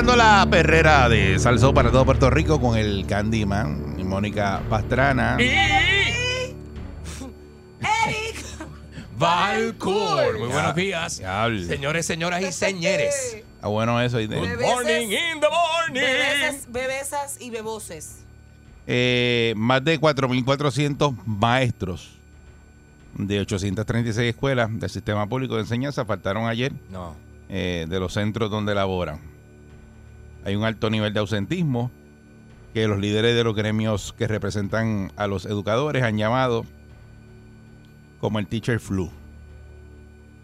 Escuchando la perrera de Salsó para todo Puerto Rico con el Candyman y Mónica Pastrana. Valcour. Muy buenos días. Diablo. Señores, señoras y señores. Está bueno eso. Bebé. Morning in the morning. Bebesas, bebesas y beboses. Eh, más de 4.400 maestros de 836 escuelas del sistema público de enseñanza faltaron ayer No. eh, de los centros donde laboran. Hay un alto nivel de ausentismo que los líderes de los gremios que representan a los educadores han llamado como el teacher flu.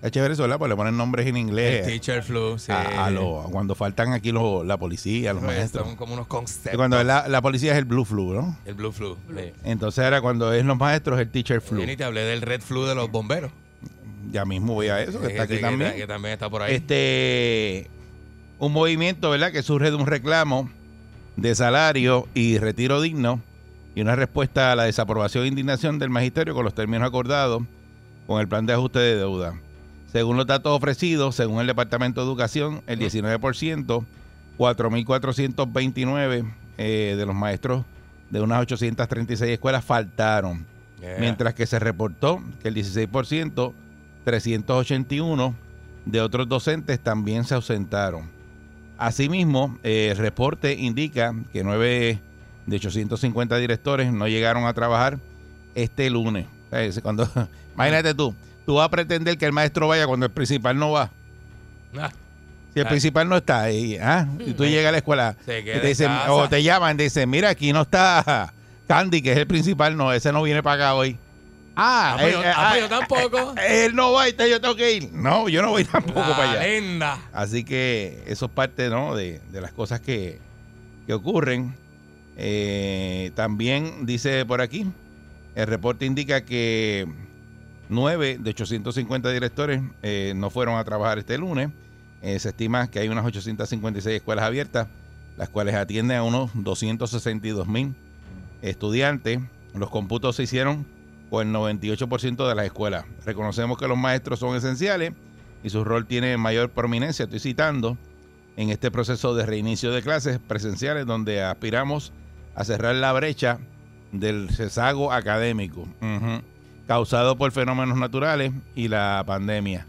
Es chévere eso, ¿verdad? Porque le ponen nombres en El inglés teacher flu. Sí. a, a los- cuando faltan aquí los, la policía, los Pues, maestros. Son como unos Y conceptos. cuando la, la policía es el blue flu, ¿no? El blue flu. Sí. Entonces ahora cuando es los maestros el teacher flu. Yo ni te hablé del red flu de los bomberos. Ya mismo voy a eso, que está aquí que- también. Que, también está por ahí. Este, un movimiento, ¿verdad? Que surge de un reclamo de salario y retiro digno y una respuesta a la desaprobación e indignación del magisterio con los términos acordados con el plan de ajuste de deuda. Según los datos ofrecidos, según el Departamento de Educación, el 19%, 4.429 eh, de los maestros de unas 836 escuelas faltaron. Yeah. Mientras que se reportó que el 16%, 381 de otros docentes también se ausentaron. Asimismo, eh, el reporte indica que 9 de 850 directores no llegaron a trabajar este lunes. Cuando, imagínate tú, tú vas a pretender que el maestro vaya cuando el principal no va. Ah, Si el Ah. principal no está ahí, ¿ah? y tú llegas a la escuela te dicen, o te llaman y dicen, mira, aquí no está Candy, que es el principal, no, ese no viene para acá hoy. Ah, Ah, pues eh, yo- ah, pues ah, yo tampoco. eh, Él no va, entonces yo tengo que ir. No, yo no voy tampoco la para allá. lenda. Así que eso es parte ¿no? de, de las cosas que, que ocurren. Eh, también dice por aquí, el reporte indica que 9 de 850 directores eh, no fueron a trabajar este lunes. Eh, se estima que hay unas 856 escuelas abiertas, las cuales atienden a unos 262 mil estudiantes. Los cómputos se hicieron con el 98% de las escuelas. Reconocemos que los maestros son esenciales y su rol tiene mayor prominencia, estoy citando, en este proceso de reinicio de clases presenciales donde aspiramos a cerrar la brecha del rezago académico causado por fenómenos naturales y la pandemia.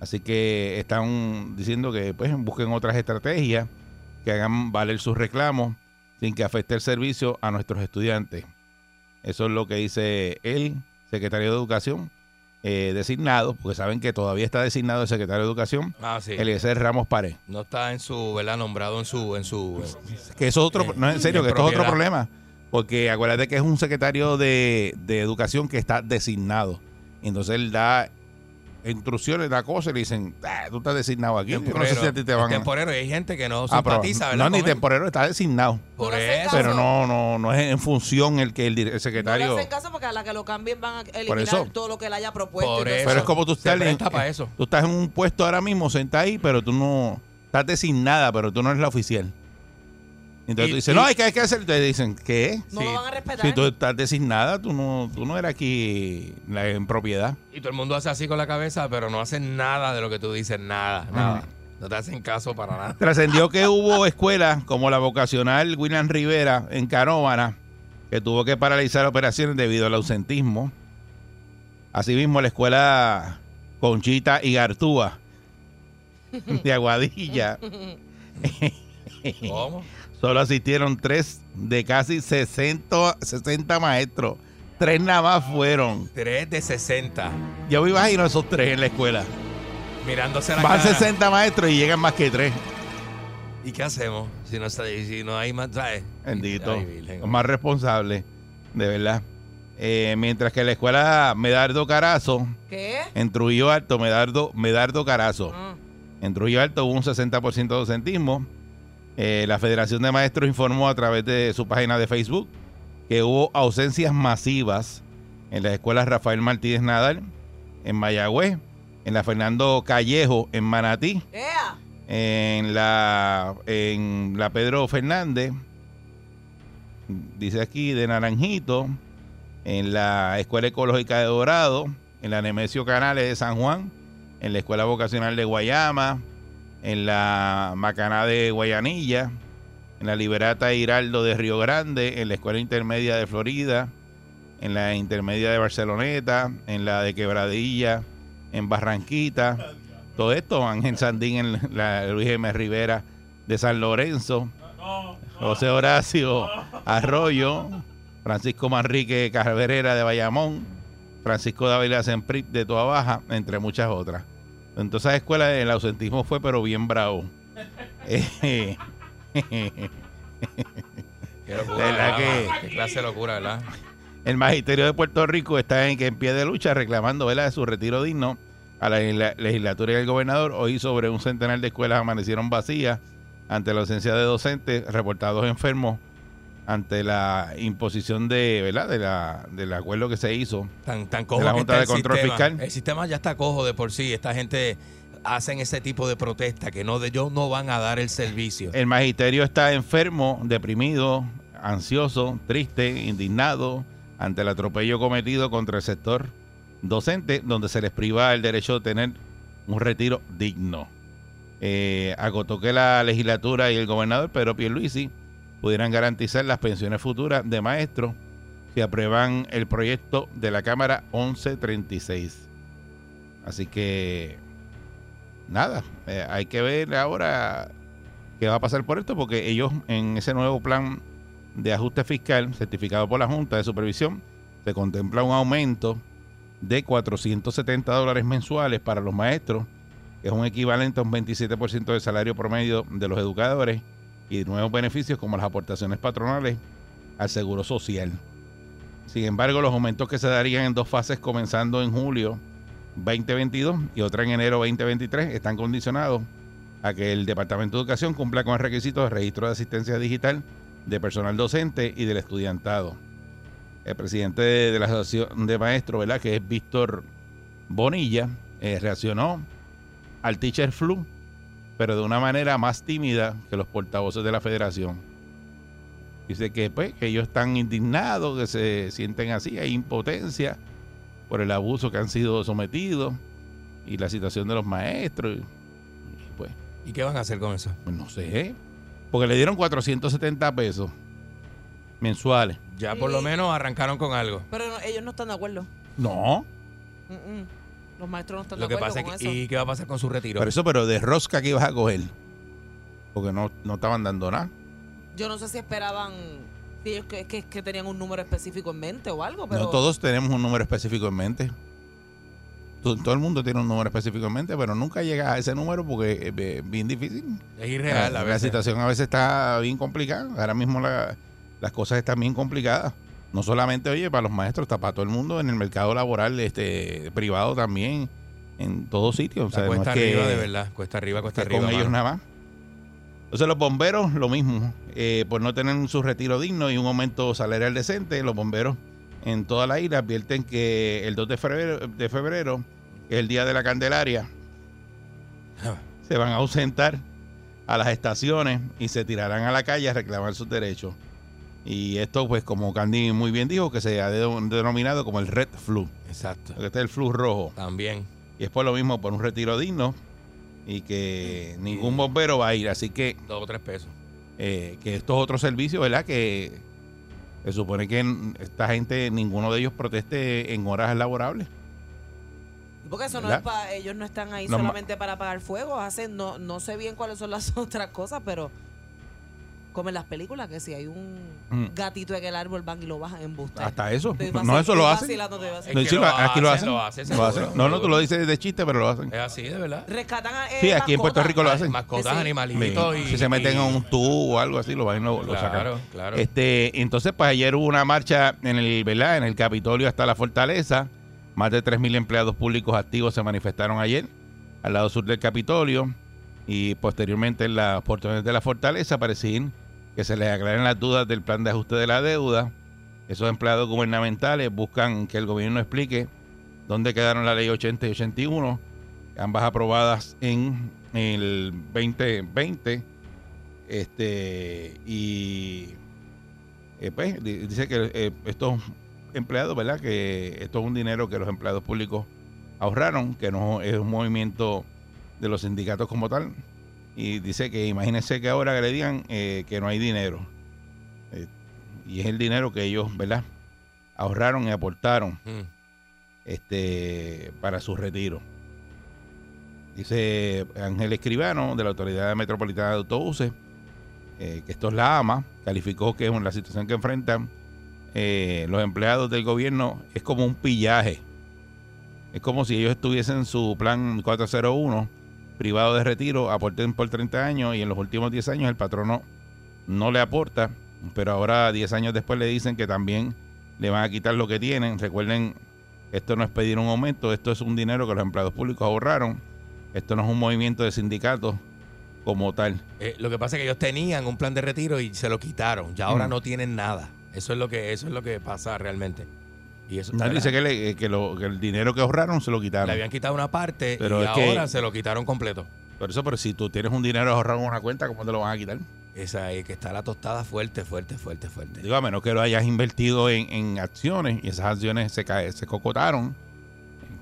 Así que están diciendo que pues, busquen otras estrategias que hagan valer sus reclamos sin que afecte el servicio a nuestros estudiantes. Eso es lo que dice el secretario de Educación eh, designado, porque saben que todavía está designado el secretario de Educación, Ah, sí. Eliezer Ramos Pared. No está en su, ¿verdad? Nombrado en su, en su. Que eso es otro, Eh, no, en serio, que esto es otro problema. Porque acuérdate que es un secretario de, de Educación que está designado. Entonces él da instrucciones, da cosas y le dicen, "Ah, tú estás designado aquí. Yo no sé si a ti te van a... temporero y hay gente que no Ah, pero simpatiza, ¿verdad? no, ni temporero, está designado. Por No eso. Pero no, no, no es en función el que el, el No le secretario... hacen caso porque a la que lo cambien van a eliminar eso. todo lo que él haya propuesto. Por eso. Pero es como tú estás, en, presta pa' eso. tú estás en un puesto ahora mismo, sentado ahí, pero tú no estás designada, pero tú no eres la oficial. Entonces Y- tú dices, y- no, hay que, hay que hacer. Te dicen, ¿qué? No Sí. lo van a respetar. Si tú estás designada, tú no, tú no eres aquí en propiedad. Y todo el mundo hace así con la cabeza, pero no hacen nada de lo que tú dices, nada, nada. No te hacen caso para nada. Trascendió que hubo escuelas como la vocacional William Rivera en Canóvana, que tuvo que paralizar operaciones debido al ausentismo. Asimismo, la escuela Conchita y Gartúa de Aguadilla. ¿Cómo? Solo asistieron tres de casi 60, 60 maestros. Tres nada más fueron. 3 de 60. Yo me imagino esos tres en la escuela. Mirándose la Van cara. 60 maestros y llegan más que tres. ¿Y qué hacemos? Si no, está- si no hay más, ¿sabes? Bendito. Ay, Virgen. Los más responsables, de verdad. Eh, mientras que la escuela Medardo Carazo, ¿Qué? en Trujillo Alto, Medardo, Medardo Carazo, Mm. en Trujillo Alto hubo un 60% de docentismo. Eh, la Federación de Maestros informó a través de su página de Facebook que hubo ausencias masivas en las escuelas Rafael Martínez Nadal, en Mayagüez, en la Fernando Callejo, en Manatí, en la, en la Pedro Fernández, dice aquí, de Naranjito, en la Escuela Ecológica de Dorado, en la Nemesio Canales de San Juan, en la Escuela Vocacional de Guayama, en la Macaná de Guayanilla, en la Liberata Hiraldo de Río Grande, en la Escuela Intermedia de Florida, en la Intermedia de Barceloneta, en la de Quebradilla, en Barranquita. Todo esto, Ángel Sandín en la Luis M. Rivera de San Lorenzo, José Horacio Arroyo, Francisco Manrique Carverera de Bayamón, Francisco Dávila Semprit de Toa Baja, entre muchas otras. En todas esas escuelas el ausentismo fue pero bien bravo. Eh, Qué locura, ¿Verdad ¿verdad? que- Qué clase de locura, ¿verdad? El magisterio de Puerto Rico está en, en pie de lucha reclamando ¿verdad? su retiro digno a la legisla- legislatura y al gobernador. Hoy sobre un centenar de escuelas amanecieron vacías ante la ausencia de docentes reportados enfermos ante la imposición de, ¿verdad? De la, del acuerdo que se hizo. Tan, tan cojo De la Junta de Control sistema. Fiscal. El sistema ya está cojo de por sí. Esta gente hacen ese tipo de protesta que no de ellos no van a dar el servicio. El magisterio está enfermo, deprimido, ansioso, triste, indignado ante el atropello cometido contra el sector docente, donde se les priva el derecho de tener un retiro digno. Eh, acotó que la legislatura y el gobernador Pedro Pierluisi pudieran garantizar las pensiones futuras de maestros si aprueban el proyecto de la Cámara 1136. Así que, nada, eh, hay que ver ahora qué va a pasar por esto, porque ellos en ese nuevo plan de ajuste fiscal certificado por la Junta de Supervisión se contempla un aumento de 470 dólares mensuales para los maestros, que es un equivalente a un 27% del salario promedio de los educadores y nuevos beneficios como las aportaciones patronales al seguro social. Sin embargo, los aumentos que se darían en dos fases comenzando en julio 2022 y otra en enero 2023 están condicionados a que el Departamento de Educación cumpla con el requisito de registro de asistencia digital de personal docente y del estudiantado. El presidente de, la Asociación de Maestros, que es Víctor Bonilla, eh, reaccionó al teacher flu, pero de una manera más tímida que los portavoces de la federación. Dice que, pues, que ellos están indignados, que se sienten así, hay impotencia por el abuso que han sido sometidos y la situación de los maestros. Y, pues, ¿Y qué van a hacer con eso? pues no sé, porque le dieron 470 pesos mensuales. Ya por lo menos arrancaron con algo. Pero no- ellos no están de acuerdo. No, Mm, mm. Los maestros no están Lo de que acuerdo pasa es con que, eso. ¿y qué va a pasar con su retiro? pero eso, pero de rosca que ibas a coger, porque no, no estaban dando nada. Yo no sé si esperaban si ellos que, que, que tenían un número específico en mente o algo, pero No todos tenemos un número específico en mente. To- Todo el mundo tiene un número específico en mente, pero nunca llega a ese número porque es bien difícil. es irreal. la, a la veces. situación a veces está bien complicada. Ahora mismo la- las cosas están bien complicadas. No solamente, oye, para los maestros, está para todo el mundo en el mercado laboral este privado también, en todos sitios. O sea, cuesta que- arriba, de verdad. Cuesta arriba, cuesta arriba. con ellos nada más. Entonces los bomberos, lo mismo, eh, por no tener su retiro digno y un aumento salarial decente, los bomberos en toda la isla advierten que el 2 de febrero, de febrero que es el día de la Candelaria, se van a ausentar a las estaciones y se tirarán a la calle a reclamar sus derechos. Y esto, pues, como Candy muy bien dijo, que se ha de- denominado como el Red Flu. Exacto. Porque este es el flu rojo. También. Y es por lo mismo, por un retiro digno y que ningún bombero va a ir. Así que, Dos o tres pesos. eh, que estos otros servicios, ¿verdad? Que se supone que esta gente, ninguno de ellos proteste en horas laborables. porque eso no es para ellos no están ahí solamente para apagar fuego, hacen no no sé bien cuáles son las otras cosas, pero Como en las películas, que si hay un Mm. gatito en el árbol, van y lo bajan en buste. Hasta eso. No, eso lo hacen. vacilando, vacilando. Es que lo aquí lo hacen, hacen. lo hacen, Lo hacen. seguro, No, no, tú lo dices de chiste, pero lo hacen. Es así, de verdad. Rescatan a, eh, Sí, aquí en Puerto mascotas. Rico lo hacen. Mascotas, Sí. animalitos y... si se meten y- en un tubo o algo así, lo van y lo, lo Claro, sacan. claro. Este, entonces, pues ayer hubo una marcha en el, ¿verdad? En el Capitolio hasta la Fortaleza. Más de 3.000 empleados públicos activos se manifestaron ayer al lado sur del Capitolio y posteriormente en las portones de la Fortaleza para exigir que se les aclaren las dudas del plan de ajuste de la deuda. Esos empleados gubernamentales buscan que el gobierno explique dónde quedaron la ley 80 y 81, ambas aprobadas en el 2020. Este, y eh, pues, di- dice que eh, estos empleados, ¿verdad? Que esto es un dinero que los empleados públicos ahorraron, que no es un movimiento de los sindicatos como tal. Y dice que imagínense que ahora que le digan eh, que no hay dinero. Eh, y es el dinero que ellos, ¿verdad? Ahorraron y aportaron Mm. este para su retiro. Dice Ángel Escribano de la Autoridad Metropolitana de Autobuses eh, que esto es la AMA, calificó que la situación que enfrentan los empleados del gobierno es como un pillaje. Es como si ellos estuviesen en su plan 401 privado de retiro, aporten por 30 años y en los últimos 10 años el patrono no le aporta, pero ahora 10 años después le dicen que también le van a quitar lo que tienen. Recuerden, esto no es pedir un aumento, esto es un dinero que los empleados públicos ahorraron. Esto no es un movimiento de sindicatos como tal. Eh, lo que pasa es que ellos tenían un plan de retiro y se lo quitaron. Ya ahora Mm. no tienen nada. Eso es lo que eso es lo que pasa realmente. Y eso Nadie dice que, le- que lo- que el dinero que ahorraron se lo le quitaron. habían quitado una parte Pero y es que- ahora se lo quitaron completo. Por eso, pero si tú tienes un dinero ahorrado en una cuenta, ¿cómo te lo van a quitar? Esa es que está la tostada fuerte, fuerte, fuerte, fuerte. Digo, a menos que lo hayas invertido en, en acciones y esas acciones se, cae- se cocotaron,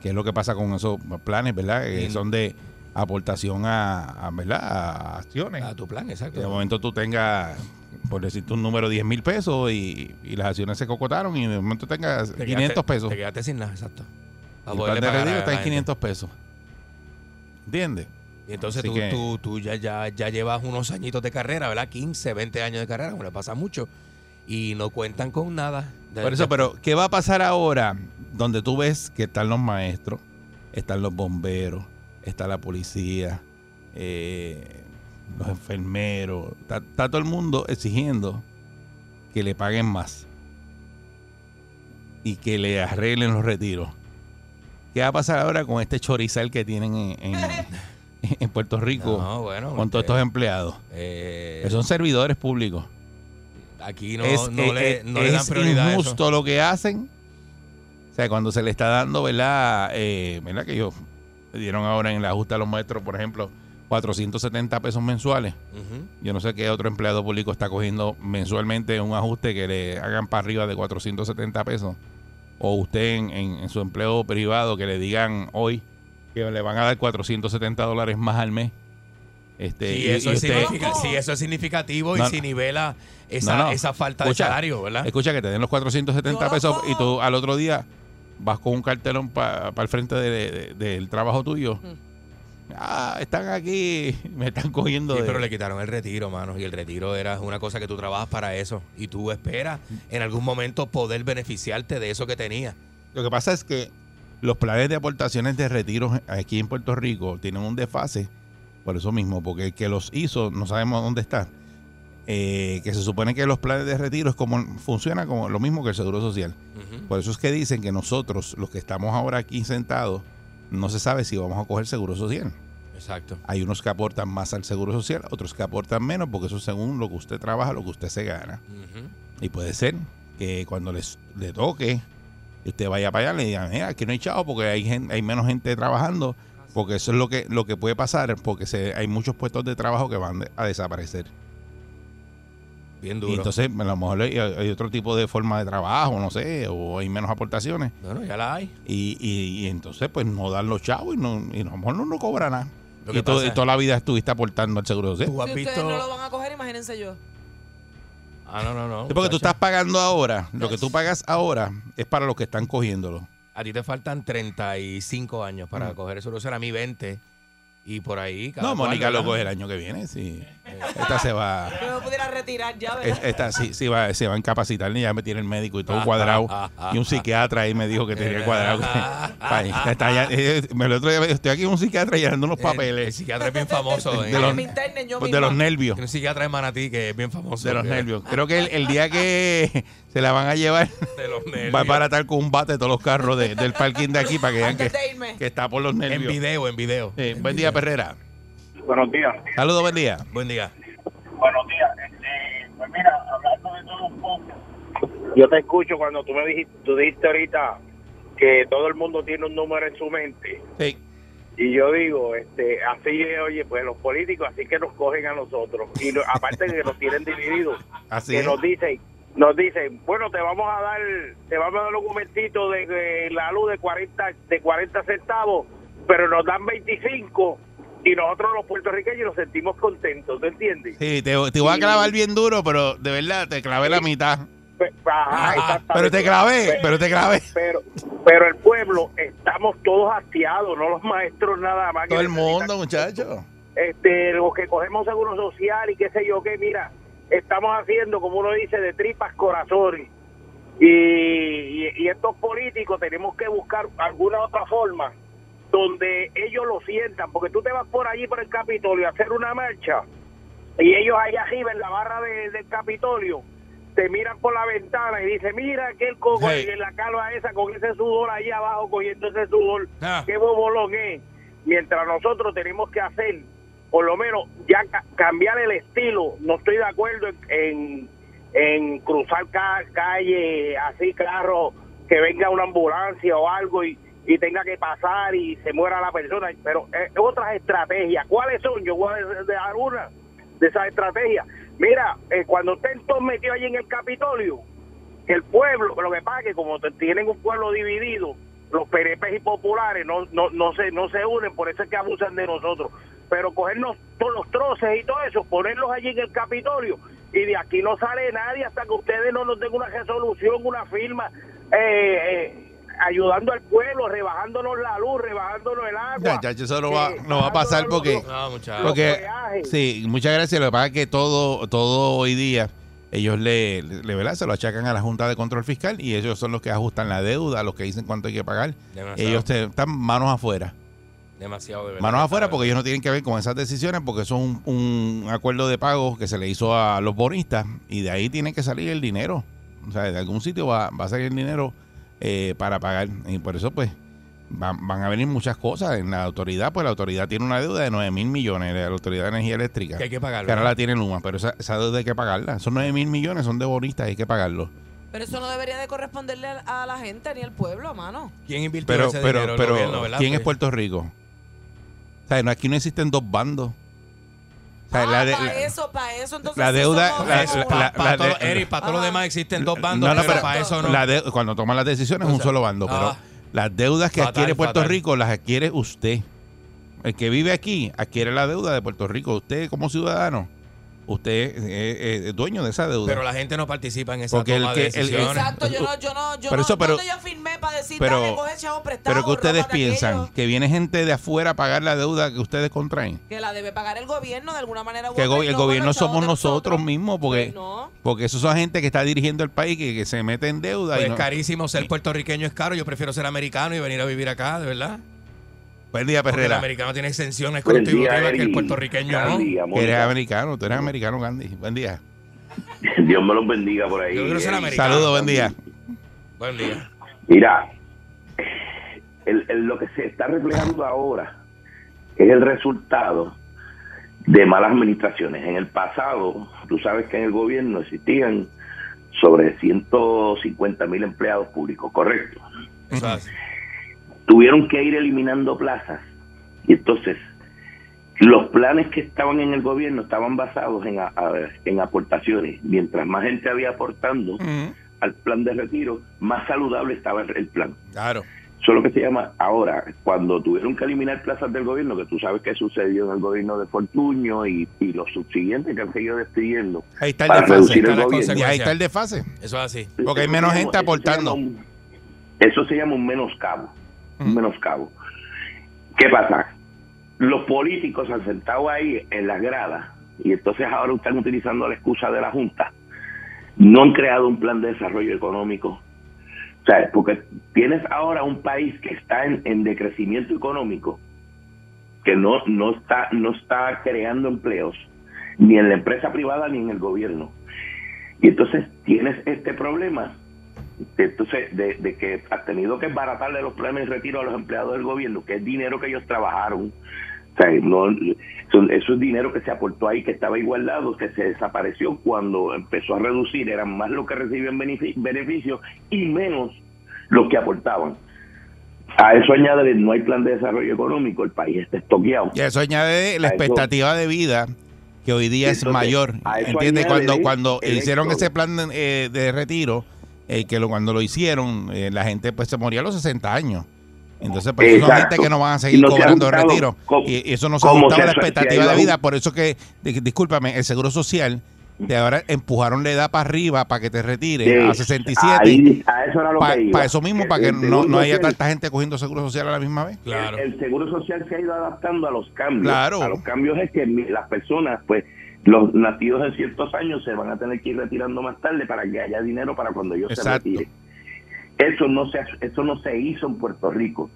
que es lo que pasa con esos planes, ¿verdad? Que son de aportación a, a, ¿verdad? a acciones. A tu plan, Que exacto. de momento tú tengas, por decirte un número, 10 mil pesos y, y las acciones se cocotaron y de momento tengas Te 500 quedaste- pesos. Te quedaste sin nada, exacto. El plan de retiro está en gente. 500 pesos. ¿Entiendes? Y entonces tú, que- tú, tú ya, ya, ya llevas unos añitos de carrera, ¿verdad? 15, 20 años de carrera, como le pasa mucho. Y no cuentan con nada. De- Por eso, de- pero ¿qué va a pasar ahora? Donde tú ves que están los maestros, están los bomberos, está la policía, eh, los enfermeros, está, está todo el mundo exigiendo que le paguen más y que le arreglen los retiros. ¿Qué va a pasar ahora con este chorizal que tienen en, en- en Puerto Rico No, bueno. con todos estos empleados? eh, Que son servidores públicos. aquí no, es, no eh, le, eh, no le dan es prioridad a eso. injusto lo que hacen. O sea, cuando se le está dando, ¿verdad? Eh, ¿Verdad? Que ellos dieron ahora en el ajuste a los maestros, por ejemplo, 470 pesos mensuales. Yo no sé qué otro empleado público está cogiendo mensualmente un ajuste que le hagan para arriba de 470 pesos. O usted en, en- en su empleo privado que le digan hoy que le van a dar 470 dólares más al mes. Este, Si y- eso, y es usted- significa- si eso es significativo No, y si nivela esa, No, no. esa falta Escucha, de salario, ¿verdad? Escucha que te den los 470 Yo lo pesos y tú al otro día vas con un cartelón para el frente de- de- del trabajo tuyo. Mm. Ah, están aquí, me están cogiendo. Sí, de- pero le quitaron el retiro, mano. Y el retiro era una cosa que tú trabajas para eso. Y tú esperas en algún momento poder beneficiarte de eso que tenías. Lo que pasa es que los planes de aportaciones de retiro aquí en Puerto Rico tienen un desfase por eso mismo, porque el que los hizo no sabemos dónde está. Eh, que se supone que los planes de retiro es como funciona como lo mismo que el seguro social. Por eso es que dicen que nosotros, los que estamos ahora aquí sentados, no se sabe si vamos a coger seguro social. Exacto. Hay unos que aportan más al seguro social, otros que aportan menos, porque eso es según lo que usted trabaja, lo que usted se gana. Y puede ser que cuando les, le toque, y usted vaya para allá, le digan, "Mira, aquí no hay chavo porque hay, gen- hay menos gente trabajando, porque eso es lo que, lo que puede pasar, porque se, hay muchos puestos de trabajo que van de- a desaparecer. Bien Y entonces, a lo mejor hay, hay otro tipo de forma de trabajo, no sé, o hay menos aportaciones. bueno, ya la hay. Y, y, y entonces, pues no dan los chavos y, no, y a lo mejor no, no cobra nada. Lo Y, que to- pasa y es- toda la vida estuviste aportando al seguro social. Has Si visto. ustedes no lo van a coger, imagínense yo. Ah, no, no, no. Sí, porque tú estás pagando ahora, lo que tú pagas ahora es para los que están cogiéndolo. A ti te faltan 35 años para Mm. coger eso. Eso era a mí 20. Y por ahí. cada No, Mónica lo coge el año que viene, sí. Esta se va. Yo me pudiera retirar ya, ¿verdad? Esta sí, sí va, se va a incapacitar, ya me tiene el médico y todo cuadrado. Y un psiquiatra ahí me dijo que tenía cuadrado. Ay, está ya- eh, me- el otro día me dijo, estoy aquí con un psiquiatra llenando unos El, el papeles psiquiatra es bien famoso. De eh. los- pues, de los nervios. Un psiquiatra en Manatí que es bien famoso. De los nervios. Creo que el, el día que se la van a llevar De los nervios. va a baratar con un bate todos los carros de- del parking de aquí para que vean que, está por los En nervios. video, en video. Sí, buen día, Perrera. Buenos días. Saludos, buen día. Buen día. Buenos días. Este, pues mira, hablando de todo un poco. Yo te escucho cuando tú me dijiste, tú dijiste ahorita que todo el mundo tiene un número en su mente. Sí. Y yo digo, este, así es, oye, pues los políticos así que nos cogen a nosotros. Y lo- aparte de que nos tienen divididos, Así que es. nos dicen, nos dicen, bueno, te vamos a dar, te vamos a dar un momentito de, de la luz de 40, de 40 centavos, pero nos dan 25 y nosotros los puertorriqueños nos sentimos contentos, ¿te entiendes? Sí, te, te voy a clavar bien duro, pero de verdad te clavé la mitad. Ajá, exactamente. Pero te clavé, pero te clavé. pero pero el pueblo estamos todos hastiados no los maestros nada más que Todo el mundo, muchacho. este los que cogemos seguro social y qué sé yo qué mira estamos haciendo como uno dice de tripas corazones y, y, y estos políticos tenemos que buscar alguna otra forma donde ellos lo sientan porque tú te vas por allí por el Capitolio a hacer una marcha y ellos allá arriba en la barra de- del Capitolio te miran por la ventana y dicen, mira aquel coco Hey. en la calva esa con ese sudor ahí abajo cogiendo ese sudor, Ah. qué bobolón es. Mientras nosotros tenemos que hacer, por lo menos, ya ca- cambiar el estilo. No estoy de acuerdo en, en, cruzar ca- calle, así carro, que venga una ambulancia o algo y, y tenga que pasar y se muera la persona. Pero eh, otras estrategias, ¿cuáles son? Yo voy a dar una de esas estrategias. Mira, eh, cuando estén todos metidos allí en el Capitolio, el pueblo, lo que pasa es que como tienen un pueblo dividido, los PNP y populares no, no, no, se, no se unen, por eso es que abusan de nosotros. Pero cogernos todos los troces y todo eso, ponerlos allí en el Capitolio, y de aquí no sale nadie hasta que ustedes no nos den una resolución, una firma, eh, eh, ayudando al pueblo, rebajándonos la luz, rebajándonos el agua. Muchacho, eso no va, eh, no va a pasar porque... los- No, muchachos. Porque, peajes. sí, muchas gracias. Lo que pasa es que todo, todo hoy día ellos le, le, ¿verdad? se lo achacan a la Junta de Control Fiscal y ellos son los que ajustan la deuda, los que dicen cuánto hay que pagar. Demasiado. Ellos te- están manos afuera. Demasiado, de verdad. Manos afuera porque ellos no tienen que ver con esas decisiones porque eso es un, un acuerdo de pago que se le hizo a los bonistas y de ahí tiene que salir el dinero. O sea, de algún sitio va, va a salir el dinero eh, para pagar. Y por eso, pues, van, van a venir muchas cosas en la autoridad. Pues la autoridad tiene una deuda de 9 mil millones, la Autoridad de Energía Eléctrica. Que hay que pagarlo. Que ahora la tiene Luma, pero esa, esa deuda hay que pagarla. Esos 9 mil millones son de bonistas, hay que pagarlo. Pero eso no debería de corresponderle a la gente ni al pueblo, mano. ¿Quién invirtió Pero, ese pero, dinero? Pero. ¿quién es Pues, Puerto Rico? Sea, no, aquí no existen dos bandos. O sea, ah, la de- para eso, para eso, entonces. la deuda- somos- la- Eso, la- pa- la- pa' la- todo- Eric, para todos los Ajá. demás existen dos bandos, No, no, pero pero para eso no. la de- cuando toman las decisiones es un solo bando, pero ah. las deudas que Fatal, adquiere Puerto fatal. Rico las adquiere usted. El que vive aquí adquiere la deuda de Puerto Rico. Usted como ciudadano, usted es, es- es dueño de esa deuda. Pero la gente no participa en esa Porque el que- de el- decisiones. Exacto, yo no, yo no, yo Pero no, eso, pero- ¿dónde yo firmé para decir, pero- dale, coge chavo prestado, pero que ustedes piensan aquello? que viene gente de afuera a pagar la deuda que ustedes contraen. Que la debe pagar el gobierno de alguna manera. u Que go- el gobierno somos nosotros mismos, porque, Pues no. porque esos son gente que está dirigiendo el país, que, que se mete en deuda. Pues y no- carísimo, ser puertorriqueño es caro. Yo prefiero ser americano y venir a vivir acá, de verdad. Buen día, Porque el Perrera. americano tiene exenciones Buen día, contributivas que el puertorriqueño no. Que eres americano, tú eres americano, Gandhi. Buen día. Dios me los bendiga por ahí. Yo quiero ser Eri. americano. Saludos, buen día. Buen día. Mira, el- el- lo que se está reflejando ahora es el resultado de malas administraciones. En el pasado, tú sabes que en el gobierno existían sobre 150 mil empleados públicos, correcto. Es así. Tuvieron que ir eliminando plazas y entonces los planes que estaban en el gobierno estaban basados en, a- a- en aportaciones. Mientras más gente había aportando al plan de retiro, más saludable estaba el- el plan. Claro. Eso es lo que se llama ahora, cuando tuvieron que eliminar plazas del gobierno, que tú sabes que sucedió en el gobierno de Fortuño y, y los subsiguientes que han seguido despidiendo. Ahí está el Para desfase. reducir el Está gobierno. Y ahí está el desfase. Eso es así. Porque hay menos gente llama- eso se aportando. llama un- Eso se llama un menoscabo. Un menoscabo. ¿Qué pasa? los políticos han sentado ahí en las gradas y entonces ahora están utilizando la excusa de la Junta. No han creado un plan de desarrollo económico. O sea, porque tienes ahora un país que está en, en decrecimiento económico, que no, no, está, no está creando empleos, ni en la empresa privada ni en el gobierno. Y entonces tienes este problema entonces de, de que has tenido que baratarle los planes de retiro a los empleados del gobierno, que es dinero que ellos trabajaron. O sea, no, son- eso es dinero que se aportó ahí, que estaba igualado, que se desapareció cuando empezó a reducir, eran más los que recibían benefi- beneficios y menos los que aportaban. A eso añade, no hay plan de desarrollo económico, el país está estoqueado. Y eso añade la A eso- expectativa de vida que hoy día es mayor. eso ¿Entiendes? Cuando, cuando hicieron ese plan de, eh, de retiro, eh, que lo, cuando lo hicieron, eh, la gente pues se moría a los 60 años. Entonces, pues son gente que no van a seguir no se ha cobrando ajustado retiro. Y, eso no se ajustaba a la expectativa de vida. Por eso que, di- discúlpame, el Seguro Social de ahora empujaron la edad para arriba para que te retires Sí, a 67. ahí- a eso era lo Para que iba. eso mismo, para que El no, no haya Social- tanta gente cogiendo Seguro Social a la misma vez. Claro. El, el seguro social se ha ido adaptando a los cambios. Claro. A los cambios es que las personas, pues, los nacidos en ciertos años se van a tener que ir retirando más tarde para que haya dinero para cuando ellos Exacto. se retiren. Eso no se eso no se hizo en Puerto Rico.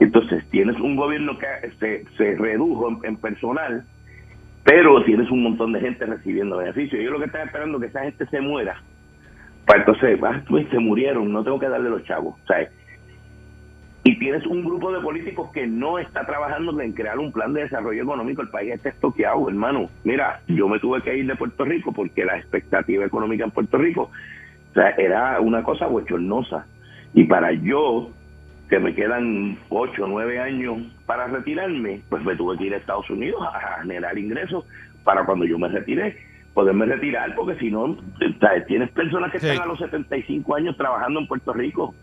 Entonces tienes un gobierno que se, se redujo en, en personal, pero tienes un montón de gente recibiendo beneficios. Yo lo que estaba esperando es que esa gente se muera. Para entonces, ah, pues, se murieron, no tengo que darle los chavos. ¿sabes? Y tienes un grupo de políticos que no está trabajando en crear un plan de desarrollo económico. El país está estoqueado, hermano. Mira, yo me tuve que ir de Puerto Rico porque la expectativa económica en Puerto Rico o sea, era una cosa bochornosa. Y para yo, que me quedan ocho o nueve años para retirarme, pues me tuve que ir a Estados Unidos a generar ingresos para cuando yo me retire poderme retirar, porque si no, o sea, tienes personas que Sí. están a los 75 años trabajando en Puerto Rico.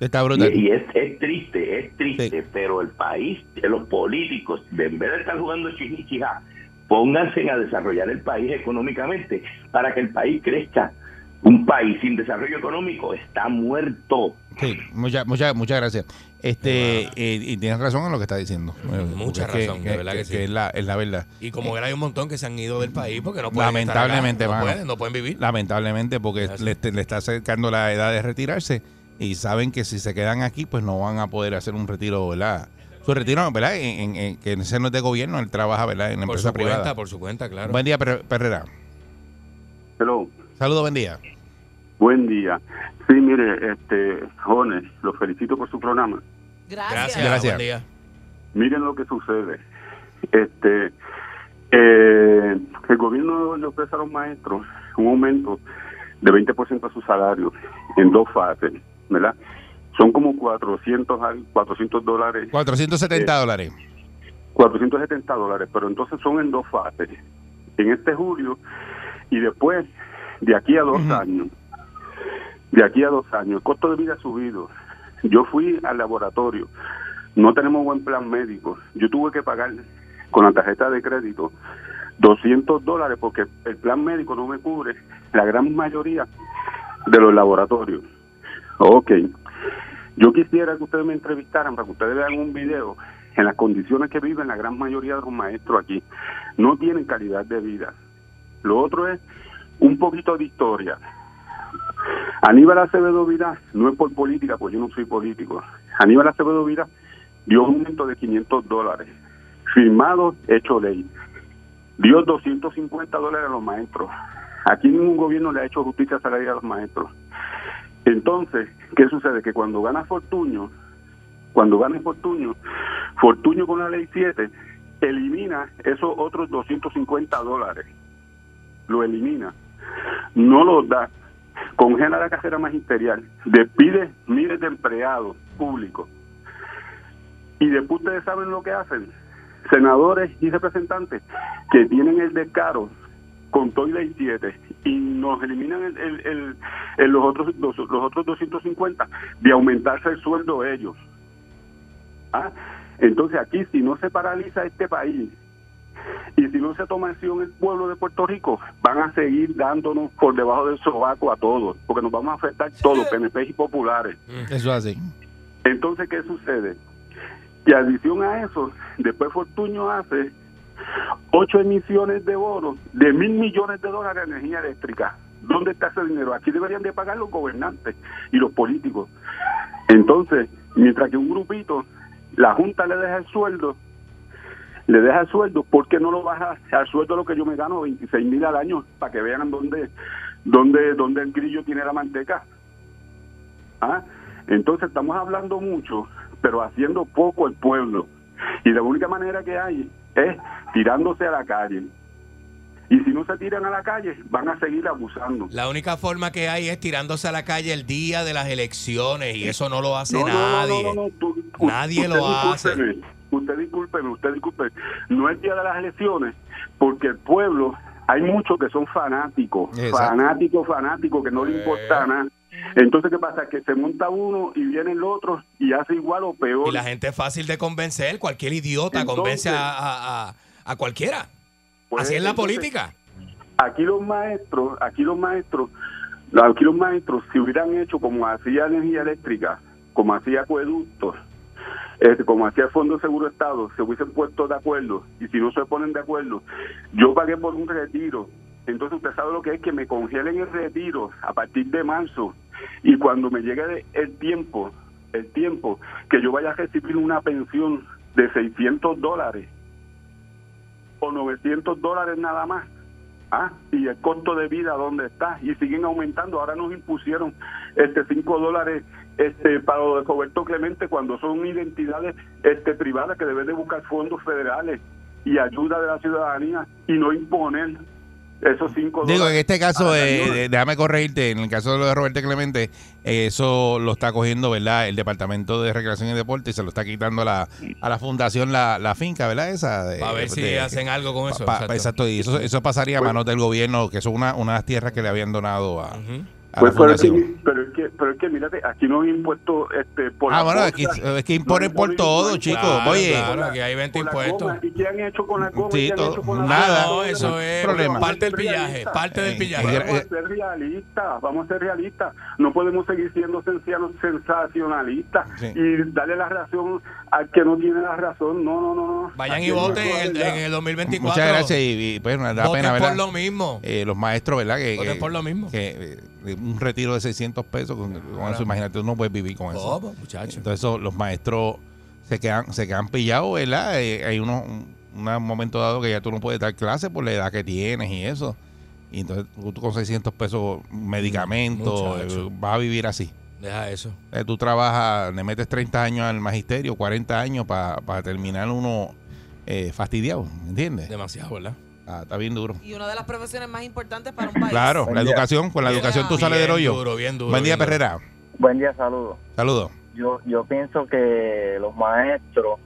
Está brutal. y, y es, es triste, es triste, pero el país, eh, los políticos, en vez de estar jugando chichichija, pónganse a desarrollar el país económicamente para que el país crezca. Un país sin desarrollo económico está muerto. Sí, muchas muchas muchas gracias. Este eh, y tienes razón en lo que está diciendo. Eh, Mucha porque es razón, de verdad que sí. es la, es la verdad. Y como ven, hay un montón que se han ido del país porque no pueden Lamentablemente, estar acá. mano. no, pueden, no pueden vivir. Lamentablemente, porque le está acercando la edad de retirarse y saben que si se quedan aquí, pues no van a poder hacer un retiro, ¿verdad? Su retiro, ¿verdad? En, en- en- que ese no es de gobierno, él trabaja, ¿verdad? En la por empresa su privada. cuenta, por su cuenta, claro. Buen día, Per- Perrera. Hello, Saludos, buen día. buen día. Sí, mire, este, jóvenes, los felicito por su programa. Gracias. Gracias, Gracias. buen día. Miren lo que sucede. Este, eh, el gobierno le ofrece a los maestros un aumento de 20% a su salario en dos fases, ¿verdad? Son como 400, al- 400 dólares 470 Eh, dólares. 470 dólares, pero entonces son en dos fases. En este julio y después, de aquí a dos años. De aquí a dos años. El costo de vida ha subido. Yo fui al laboratorio. No tenemos buen plan médico. Yo tuve que pagar con la tarjeta de crédito 200 dólares porque el plan médico no me cubre la gran mayoría de los laboratorios. Ok. Yo quisiera que ustedes me entrevistaran para que ustedes vean un video en las condiciones que viven la gran mayoría de los maestros aquí. No tienen calidad de vida. Lo otro es un poquito de historia. Aníbal Acevedo Vila, no es por política, pues yo no soy político. Aníbal Acevedo Vila dio un aumento de 500 dólares, firmado, hecho ley. Dio 250 dólares a los maestros. Aquí ningún gobierno le ha hecho justicia salarial a los maestros. Entonces, ¿qué sucede? Que cuando gana Fortuño, cuando gana Fortuño, Fortuño con la ley 7 elimina esos otros 250 dólares. Lo elimina. No los da. Congela la carrera magisterial. Despide miles de empleados públicos. Y después ustedes saben lo que hacen. Senadores y representantes que tienen el descaro con todo y ley 7 y nos eliminan el, el- el- el- los otros los, los otros 250 de aumentarse el sueldo ellos. ¿Ah? Entonces aquí si no se paraliza este país y si no se toma acción el pueblo de Puerto Rico, van a seguir dándonos por debajo del sobaco a todos, porque nos vamos a afectar todos, PNP y populares. Eso es así. Entonces, ¿qué sucede? Y adición a eso, después Fortuño hace ocho emisiones de bonos de mil millones de dólares de energía eléctrica. ¿Dónde está ese dinero? Aquí deberían de pagar los gobernantes y los políticos. Entonces, mientras que un grupito, la Junta le deja el sueldo, le deja el sueldo, ¿por qué no lo baja al sueldo lo que yo me gano, 26 mil al año, para que vean dónde, dónde, dónde el grillo tiene la manteca? ¿Ah? Entonces estamos hablando mucho, pero haciendo poco el pueblo. Y la única manera que hay es tirándose a la calle. Y si no se tiran a la calle, van a seguir abusando. La única forma que hay es tirándose a la calle el día de las elecciones y eso no lo hace No, no, no, nadie. no, no, no, tú- Nadie lo hace. discúlpeme, Usted discúlpeme, usted discúlpeme. No es día de las elecciones, porque el pueblo, hay muchos que son fanáticos, Exacto. fanáticos, fanáticos, que no le importa nada. Entonces, ¿qué pasa? Que se monta uno y viene el otro y hace igual o peor. Y la gente es fácil de convencer. Cualquier idiota Entonces- convence a, a- a- a cualquiera. Pues, Así es la entonces, política. Aquí los maestros, aquí los maestros, aquí los maestros, si hubieran hecho como hacía energía eléctrica, como hacía acueductos, este, como hacía el Fondo Seguro Estado, se hubiesen puesto de acuerdo, y si no se ponen de acuerdo, yo pagué por un retiro, entonces usted sabe lo que es que me congelen el retiro a partir de marzo, y cuando me llegue el tiempo, el tiempo, que yo vaya a recibir una pensión de 600 dólares, o 900 dólares nada más. Ah, y el costo de vida dónde está y siguen aumentando. Ahora nos impusieron este 5 dólares este para lo de Roberto Clemente cuando son identidades este privadas que deben de buscar fondos federales y ayuda de la ciudadanía y no imponer esos 5 dólares. Digo, en este caso, eh, déjame corregirte, en el caso de lo de Roberto Clemente, eh, eso lo está cogiendo, ¿verdad? El Departamento de Recreación y Deporte y se lo está quitando a la, a la fundación la, la finca, ¿verdad? Esa de- A ver si de- hacen algo con eso. pa- exacto. exacto, y eso, eso pasaría a manos del gobierno, que son una, unas tierras que le habían donado a. a Pues, la pero, es que, pero es que pero es que mírate aquí nos han impuesto este por Ah, la bueno, aquí, es que imponen nos por todo, impuestos. chicos. Claro, Oye, claro, aquí hay 20 Con la impuestos. goma. ¿Y qué han hecho con la goma? Sí, ¿Qué han todo- hecho con la nada. No, eso es problema. parte del pillaje. Parte del Eh, pillaje. eh, Vamos a ser realistas, vamos a ser realistas. No podemos seguir siendo sensacionalistas Sí. y darle la razón al que no tiene la razón. No, no, no. no. Vayan Aquí y hay voten en en el 2024. muchas gracias y, y, pues da Voten pena, por ¿verdad? lo mismo. Eh, los maestros, ¿verdad? Que, Voten que- por lo mismo. que eh, un retiro de 600 pesos, con, con eso, imagínate, tú no puedes vivir con eso. ¿Cómo, muchacho? Entonces eso, los maestros se quedan, se quedan pillados, ¿verdad? Eh, hay unos, un, un momento dado que ya tú no puedes dar clase por la edad que tienes y eso. Y entonces tú, con 600 pesos medicamentos Muchacho. eh, vas a vivir así. Deja eso. Eh, tú trabajas, le metes 30 años al magisterio, 40 años para terminar uno eh, fastidiado, ¿entiendes? Demasiado, ¿verdad? Ah, está bien duro. Y una de las profesiones más importantes para un país. Claro, la día. educación, con la Bien, educación tú sales del Bien hoyo. duro, bien duro. Buen día, bien duro. Perrera. Buen día, saludos. Saludos. Yo, yo pienso que los maestros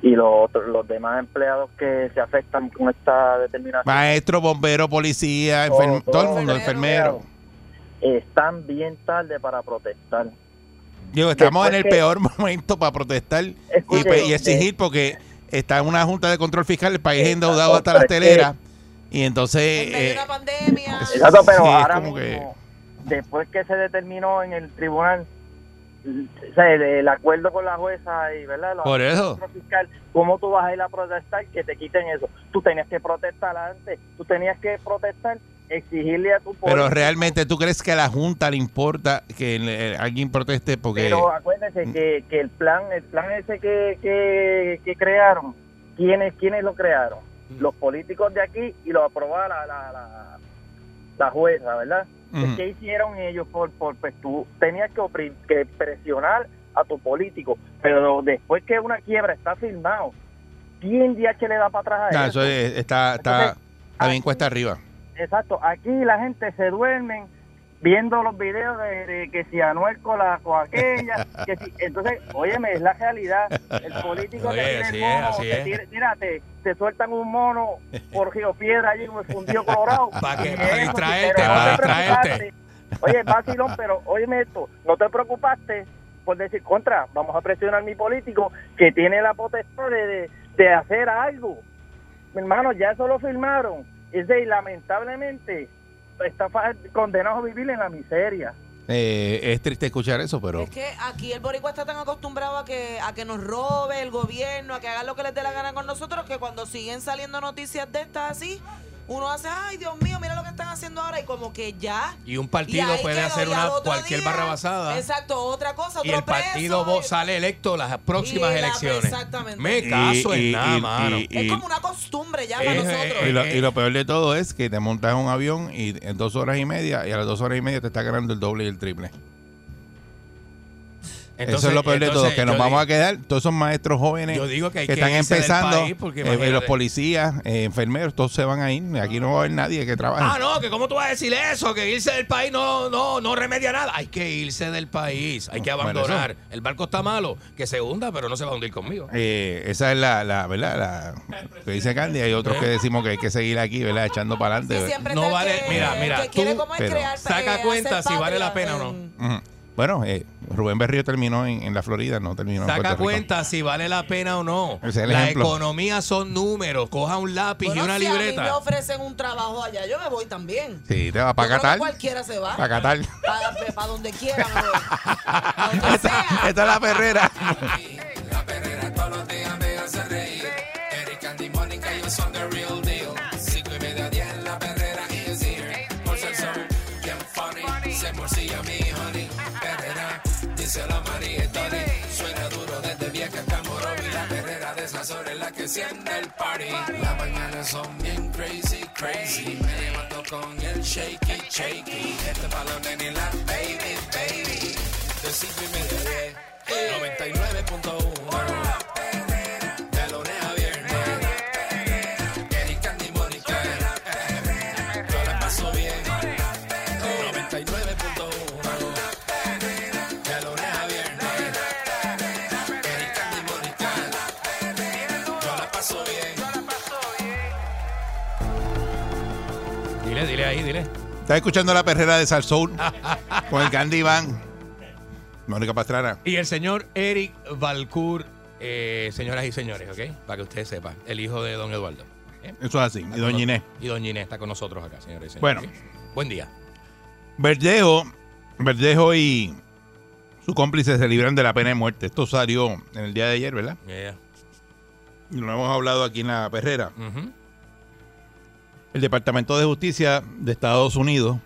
y los, otros- los demás empleados que se afectan con esta determinación Maestro, bombero, policía, Todo, enferm- todo el mundo, enfermero. están bien tarde para protestar. Digo, estamos en el que- peor momento para protestar y, Escuche, pe- y eh, exigir porque está en una junta de control fiscal, el país endeudado hasta las teleras y entonces... En medio de eh, una pandemia. Exacto, pero Sí, ahora como mismo, que- después que se determinó en el tribunal o sea, el, el acuerdo con la jueza y verdad Los Por eso. fiscal, ¿cómo tú vas a ir a protestar que te quiten eso? Tú tenías que protestar antes, tú tenías que protestar, exigirle a tu pero político. realmente tú crees que a la junta le importa que le- alguien proteste porque... Pero acuérdense que, que el plan, el plan ese que, que, que crearon, ¿quiénes, ¿quiénes lo crearon? Los políticos de aquí y lo aprobó la, la, la, la jueza, ¿verdad? Ujú. ¿Qué hicieron ellos? Por, por, pues tú tenías que, que presionar a tu político, pero después que una quiebra está firmado, ¿quién DH le da para atrás a No, eso? eso es- está, está, Entonces, está bien cuesta arriba. Exacto, aquí la gente se duermen viendo los videos de, de que si Anuel con la con aquella, que si, entonces, óyeme, es la realidad, el político Oye, te tira el mono, te es. tira- mira, te, te sueltan un mono por Río Piedra allí en el fundido colorado. Para distraerte, para te distraerte. Oye, vacilón, pero óyeme esto, no te preocupaste por decir contra, vamos a presionar a mi político que tiene la potestad de, de, de hacer algo. Mi hermano, ya eso lo firmaron. Es de, y lamentablemente está condenado a vivir en la miseria. Eh, es triste escuchar eso, pero Es que aquí el boricua está tan acostumbrado a que, a que nos robe el gobierno, a que hagan lo que les dé la gana con nosotros, que cuando siguen saliendo noticias de estas así, uno hace, ay Dios mío, mira lo que están haciendo ahora, y como que ya. Y un partido puede quedó, hacer una cualquier día, barra basada. Exacto, otra cosa, otro Y el partido preso, sale electo las próximas la- elecciones. exactamente. Me caso y- en nada, y- mano. y- Es como una costumbre ya para Eh, nosotros. y lo, y lo peor de todo es que te montas en un avión y en dos horas y media y a las dos horas y media te está ganando el doble y el triple. Eso es lo peor de todo, que nos vamos a quedar todos esos maestros jóvenes Yo digo que hay que que están empezando, eh, imagínate. los policías, eh, enfermeros, todos se van a ir. Aquí no va a haber nadie que trabaje. Ah, no, que cómo tú vas a decir eso, que irse del país no, no, no remedia nada. Hay que irse del país, hay que abandonar. El barco está malo, que se hunda, pero no se va a hundir conmigo. Eh, esa es la, la ¿verdad? La, que dice Candy. Hay otros que decimos que hay que seguir aquí, ¿verdad? Echando para Sí, adelante. siempre No vale- que- mira, mira, que quiere tú- como es pero crear, saca eh, cuenta si vale la pena o no. Bueno, eh, Rubén Berrío terminó en, en la Florida, no terminó en Saca Rico. cuenta si vale la pena o no. Ese es el la ejemplo. economía son números. Coja un lápiz Bueno, y una si a mí me libreta. ofrecen un trabajo allá, yo me voy también. Sí, te va para Qatar. Cualquiera se va. Para Qatar. Para donde quiera me voy. Esta es la perrera. La perrera enciende el party. Las mañanas son bien crazy, crazy. Me levanto con el shaky, shaky. Este balón en la baby, baby. De cinco y media, diez. 99.1 Dile, dile ahí, dile. Estás escuchando la perrera de Salsoul con el Candy Van. Mónica Pastrana. Y el señor Eric Valcour, eh, señoras y señores, ¿ok? Para que ustedes sepan, el hijo de don Eduardo. ¿ok? Eso es así. Y doña Inés. Y doña Inés está con nosotros acá, señores y Bueno. señores. ¿ok? Buen día. Verdejo, Verdejo y su cómplice se libran de la pena de muerte. Esto salió en el día de ayer, ¿verdad? Yeah. Y lo hemos hablado aquí en la perrera. Ujú. El Departamento de Justicia de Estados Unidos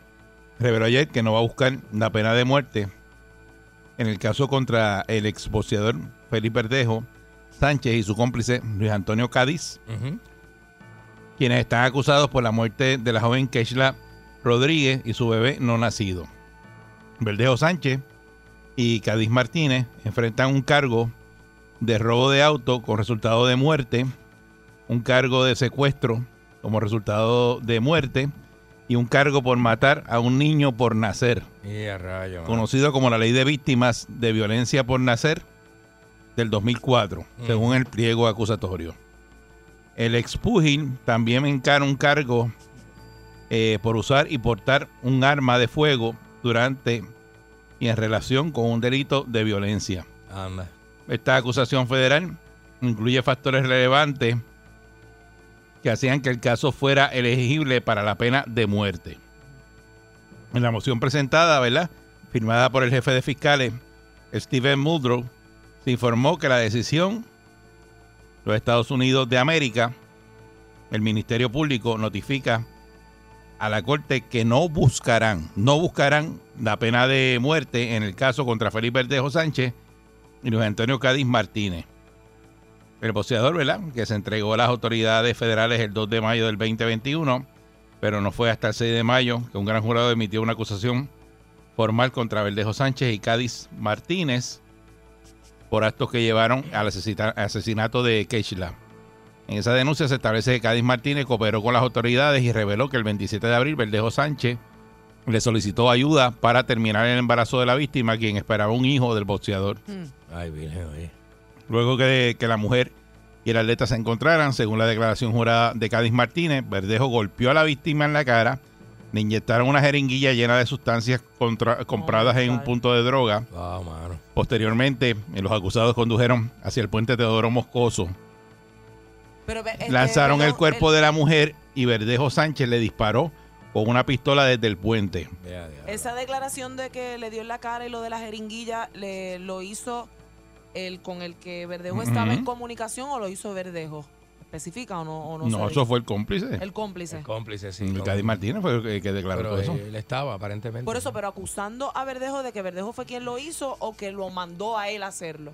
reveló ayer que no va a buscar la pena de muerte en el caso contra el exboxeador Felipe Verdejo Sánchez y su cómplice Luis Antonio Cádiz, quienes están acusados por la muerte de la joven Keishla Rodríguez y su bebé no nacido. Verdejo Sánchez y Cádiz Martínez enfrentan un cargo de robo de auto con resultado de muerte, un cargo de secuestro como resultado de muerte y un cargo por matar a un niño por nacer, rayo. conocido como la Ley de Víctimas de Violencia por Nacer del 2004, según el pliego acusatorio. El expugil también encara un cargo eh, por usar y portar un arma de fuego durante y en relación con un delito de violencia. Anda. Esta acusación federal incluye factores relevantes que hacían que el caso fuera elegible para la pena de muerte. En la moción presentada, ¿verdad? Firmada por el jefe de fiscales, Steven Muldrow, se informó que la decisión de los Estados Unidos de América, el Ministerio Público notifica a la Corte que no buscarán, no buscarán la pena de muerte en el caso contra Felipe Verdejo Sánchez y Luis Antonio Cádiz Martínez. El boxeador, ¿verdad? Que se entregó a las autoridades federales el 2 de mayo del 2021, pero no fue hasta el 6 de mayo que un gran jurado emitió una acusación formal contra Verdejo Sánchez y Cádiz Martínez por actos que llevaron al asesina- asesinato de Keishla. En esa denuncia se establece que Cádiz Martínez cooperó con las autoridades y reveló que el 27 de abril Verdejo Sánchez le solicitó ayuda para terminar el embarazo de la víctima, quien esperaba un hijo del boxeador. Ay, virgen, oye. Luego que, que la mujer y el atleta se encontraran, según la declaración jurada de Cádiz Martínez, Verdejo golpeó a la víctima en la cara, le inyectaron una jeringuilla llena de sustancias contra- compradas en un punto de droga. Mano. Posteriormente, eh, los acusados condujeron hacia el puente Teodoro Moscoso. Pero, este, Lanzaron el cuerpo de la mujer y Verdejo Sánchez le disparó con una pistola desde el puente. Esa declaración de que le dio en la cara y lo de la jeringuilla, le, ¿lo hizo el con el que Verdejo estaba en comunicación o lo hizo Verdejo? ¿Especifica o no? O no, eso fue el cómplice. El cómplice. El cómplice, sí. El Cádiz Martínez fue el que, que declaró pero todo eso. él estaba, aparentemente. Por eso, pero acusando a Verdejo de que Verdejo fue quien lo hizo o que lo mandó a él a hacerlo.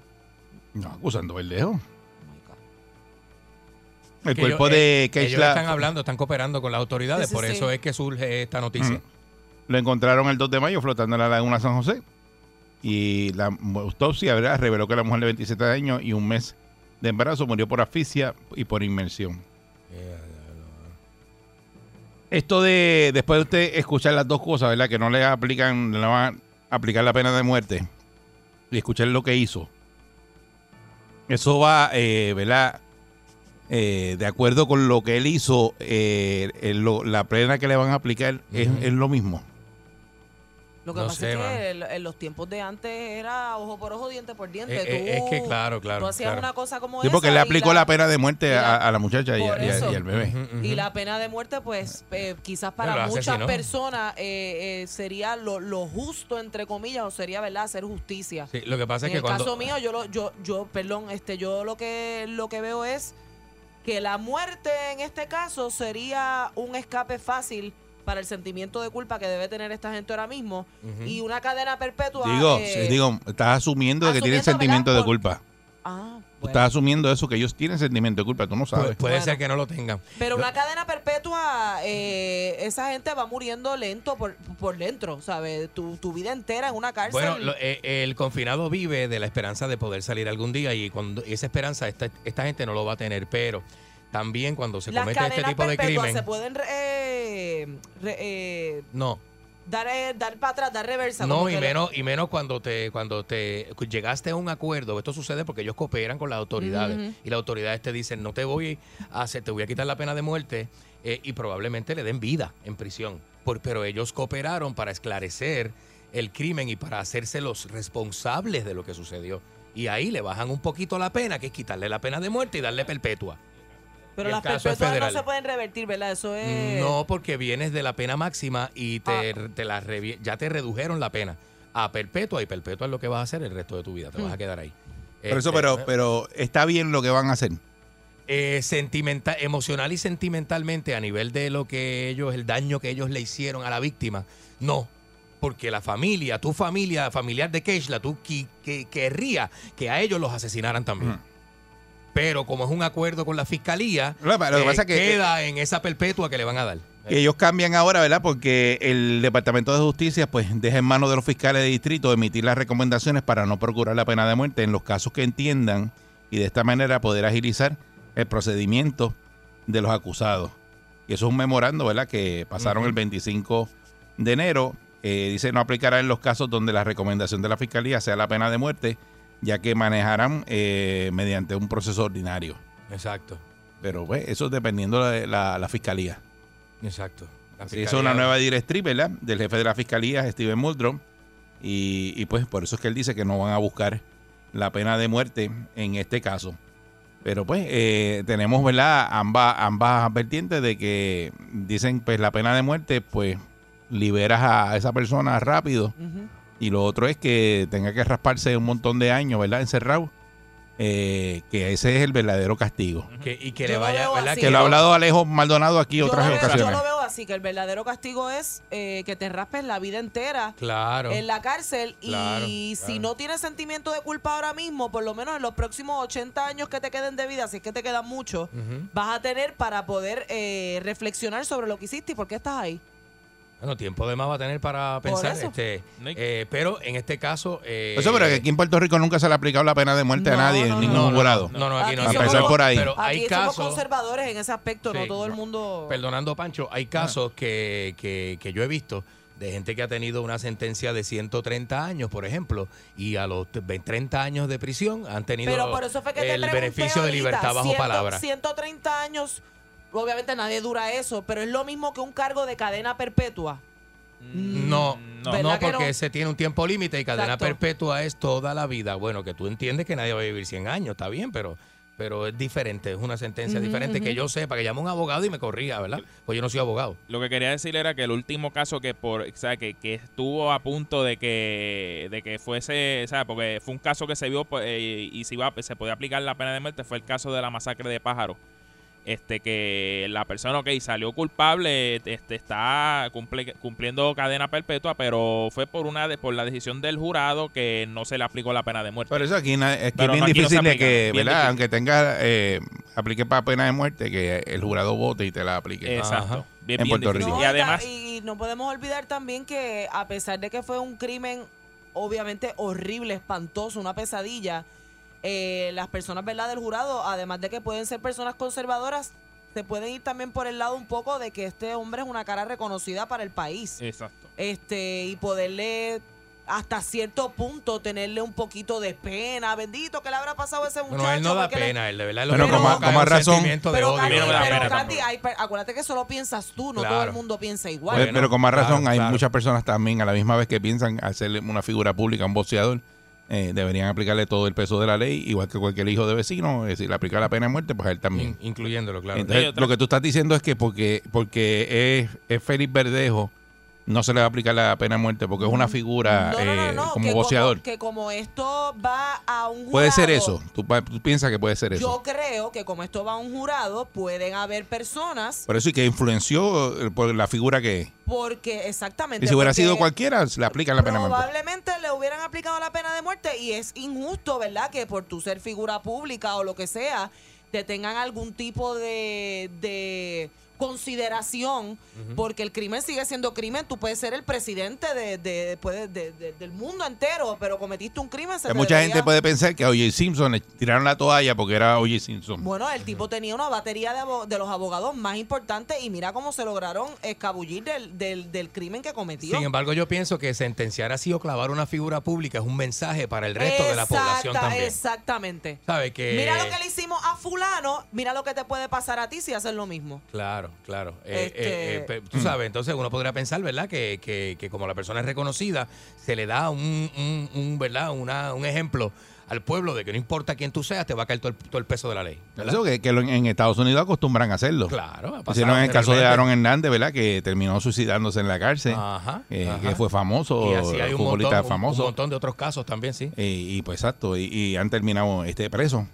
No, acusando a Verdejo. Oh my God. El Que cuerpo ellos- de eh, Keishla Ellos están hablando, están cooperando con las autoridades, Sí, sí, por sí. eso es que surge esta noticia. Lo encontraron el 2 de mayo flotando en la laguna San José. Y la autopsia ¿verdad? reveló que la mujer de 27 años y un mes de embarazo murió por asfixia y por inmersión. Esto de, después de usted escuchar las dos cosas, ¿verdad? Que no le aplican, no le van a aplicar la pena de muerte y escuchar lo que hizo. Eso va, eh, ¿verdad? Eh, de acuerdo con lo que él hizo, eh, lo- la pena que le van a aplicar es lo mismo. Lo que No pasa sé, es que el- en los tiempos de antes era ojo por ojo, diente por diente. Eh, eh, Tú- es que claro, claro. Tú hacías claro. una cosa como Sí, porque esa le y aplicó la, pena de muerte a, la- a la muchacha y, a- por y a- eso. y al bebé. Y la pena de muerte, pues eh, quizás para muchas asesinó. personas eh, eh, sería lo, lo justo, entre comillas, o sería, ¿verdad?, hacer justicia. Sí, lo que pasa en es que el cuando. caso mío, yo, lo, yo, yo, perdón, este, yo lo que, lo que veo es que la muerte en este caso sería un escape fácil para el sentimiento de culpa que debe tener esta gente ahora mismo y una cadena perpetua. Digo, eh, sí, digo, estás asumiendo de que tienen sentimiento de culpa. Ah, Tú estás asumiendo eso, que ellos tienen sentimiento de culpa, tú no Pu- sabes. puede Bueno. ser que no lo tengan. Pero una cadena perpetua, eh, esa gente va muriendo lento por, por dentro, ¿sabes? Tu, tu vida entera en una cárcel. Bueno, lo- eh, el confinado vive de la esperanza de poder salir algún día y cuando esa esperanza esta, esta gente no lo va a tener, pero también cuando se Las comete este cadenas tipo de perpetuas crimen, se pueden re- eh, re- eh, no, dar, eh, dar para atrás, dar reversa. no y que le- menos y menos cuando te cuando te llegaste a un acuerdo. Esto sucede porque ellos cooperan con las autoridades Ujú. y las autoridades te dicen no te voy a hacer, te voy a quitar la pena de muerte eh, y probablemente le den vida en prisión. Por- pero ellos cooperaron para esclarecer el crimen y para hacerse los responsables de lo que sucedió. Y ahí le bajan un poquito la pena, que es quitarle la pena de muerte y darle perpetua. Pero las perpetuas no se pueden revertir, ¿verdad? Eso es... No, porque vienes de la pena máxima y te, Ah. te la revi- ya te redujeron la pena a perpetua y perpetua es lo que vas a hacer el resto de tu vida. Te vas a quedar ahí. Por eso, Este, pero, pero está bien lo que van a hacer. eh, sentimental, emocional y sentimentalmente a nivel de lo que ellos, el daño que ellos le hicieron a la víctima, no. Porque la familia, tu familia, familiar de Keishla, tú qui- que, querría que a ellos los asesinaran también. Pero como es un acuerdo con la fiscalía, Lo que- eh, pasa es que- queda en esa perpetua que le van a dar. Ellos cambian ahora, ¿verdad? Porque el Departamento de Justicia pues deja en manos de los fiscales de distrito emitir las recomendaciones para no procurar la pena de muerte en los casos que entiendan y de esta manera poder agilizar el procedimiento de los acusados. Y eso es un memorando, ¿verdad? Que pasaron el 25 de enero. Eh, dice no aplicará en los casos donde la recomendación de la fiscalía sea la pena de muerte, ya que manejarán eh, mediante un proceso ordinario. Exacto. Pero pues, eso es dependiendo de la, la fiscalía. Exacto. La Se hizo una nueva directriz, ¿verdad? Del jefe de la fiscalía, Steven Muldrow. Y, y pues por eso es que él dice que no van a buscar la pena de muerte en este caso. Pero pues eh, tenemos, ¿verdad? Ambas, ambas vertientes de que dicen, pues la pena de muerte, pues liberas a esa persona rápido. Ujú. Y lo otro es que tenga que rasparse un montón de años, ¿verdad? Encerrado. Eh, que ese es el verdadero castigo. Que- y que Yo le vaya, ¿verdad? así. Que lo ha hablado Alejo Maldonado aquí Yo otras veo- ocasiones. Yo lo veo así, que el verdadero castigo es eh, que te raspes la vida entera Claro. en la cárcel Claro, y si no tienes sentimiento de culpa ahora mismo, por lo menos en los próximos 80 años que te queden de vida, si es que te quedan mucho, Ujú. vas a tener para poder eh, reflexionar sobre lo que hiciste y por qué estás ahí. Bueno, tiempo de más va a tener para pensar. eso. Este, eh, pero en este caso. eh, Eso, pero que aquí en Puerto Rico nunca se le ha aplicado la pena de muerte a nadie no, en no, ningún no, grado. No, no, aquí no. Aquí A empezar por ahí. Pero Aquí hay somos casos. conservadores en ese aspecto, no todo el mundo... Perdonando, Pancho, hay casos que, que, que yo he visto de gente que ha tenido una sentencia de 130 años, por ejemplo, y a los 20, 30 años de prisión han tenido Pero por eso fue que el beneficio de ahorita, libertad bajo 100 palabra. 130 años, obviamente nadie dura eso, pero es lo mismo que un cargo de cadena perpetua. No, no, ¿Verdad que porque no? se tiene un tiempo límite y cadena Exacto. perpetua es toda la vida. Bueno, que tú entiendes que nadie va a vivir 100 años, está bien, pero pero es diferente, es una sentencia diferente que yo sepa, que llame a un abogado y me corrija, ¿verdad? Pues yo no soy abogado. Lo que quería decir era que el último caso que por, o sea, que, que estuvo a punto de que de que fuese, o sea, porque fue un caso que se vio pues, eh, y se iba se podía aplicar la pena de muerte fue el caso de la masacre de pájaros. Este que la persona que salió culpable este está cumple- cumpliendo cadena perpetua, pero fue por una de, por la decisión del jurado que no se le aplicó la pena de muerte. Por eso aquí es que Pero bien no, aquí no se difícil de que, bien ¿verdad? difícil. Aunque tenga, eh, aplique para pena de muerte, que el jurado vote y te la aplique. Exacto. Bien, en bien Puerto. Rico. Y además, Y, y no podemos olvidar también que a pesar de que fue un crimen obviamente horrible, espantoso, una pesadilla, eh, las personas verdad del jurado, además de que pueden ser personas conservadoras, se pueden ir también por el lado un poco de que este hombre es una cara reconocida para el país. exacto. Este, y poderle hasta cierto punto tenerle un poquito de pena. Bendito que le habrá pasado a ese muchacho. Bueno, él no da porque le- pena, él de verdad lo Bueno, que como- como razón- sentimiento de pero, odio. Candy, no da pero, pena Candy, hay acuérdate que solo piensas tú, no Claro. todo el mundo piensa igual. Pues, pero con más claro, razón, hay claro. muchas personas también a la misma vez que piensan hacerle una figura pública, un boxeador, eh, deberían aplicarle todo el peso de la ley, igual que cualquier hijo de vecino, si le aplica la pena de muerte, pues a él también. In- incluyéndolo, claro. Entonces, lo que tú estás diciendo es que porque porque es, es Félix Verdejo, no se le va a aplicar la pena de muerte porque es una figura No, no, no, eh, no, como que. Como, que como esto va a un jurado. Puede ser eso. ¿Tú, piensas que puede ser eso. Yo creo que como esto va a un jurado, pueden haber personas, Por eso y que influenció eh, por la figura que es. porque exactamente. Y si hubiera sido cualquiera, se le aplican la pena de muerte. Probablemente le hubieran aplicado la pena de muerte y es injusto, ¿verdad? Que por tu ser figura pública o lo que sea, te tengan algún tipo de, de consideración, porque el crimen sigue siendo crimen. Tú puedes ser el presidente de, de- de- de- del mundo entero, pero cometiste un crimen. Se mucha debería- gente puede pensar que a O.J. Simpson le tiraron la toalla porque era O.J. Simpson. Bueno, el tipo tenía una batería de, los abogados más importantes y mira cómo se lograron escabullir del, del, del crimen que cometió. Sin embargo, yo pienso que sentenciar así o clavar una figura pública es un mensaje para el resto de la población también. Exactamente. ¿Sabe que Mira lo que le hicimos a fulano, mira lo que te puede pasar a ti si haces lo mismo. Claro, claro. Eh, Este- eh, eh, pe- tú sabes, entonces uno podría pensar, ¿verdad? Que, que, que como la persona es reconocida, se le da un, un, un, ¿verdad? Una, un ejemplo al pueblo de que no importa quién tú seas, te va a caer todo el, todo el peso de la ley. ¿verdad? Eso que, que lo- en Estados Unidos acostumbran a hacerlo. Claro, ha pasado Hicieron en el caso de. Aaron Hernández, ¿verdad? Que terminó suicidándose en la cárcel. Ajá, eh, ajá. Que fue famoso, Y así hay un futbolista montón, un- famoso. un montón de otros casos también, sí. Y, y, pues exacto, y, y han terminado este preso.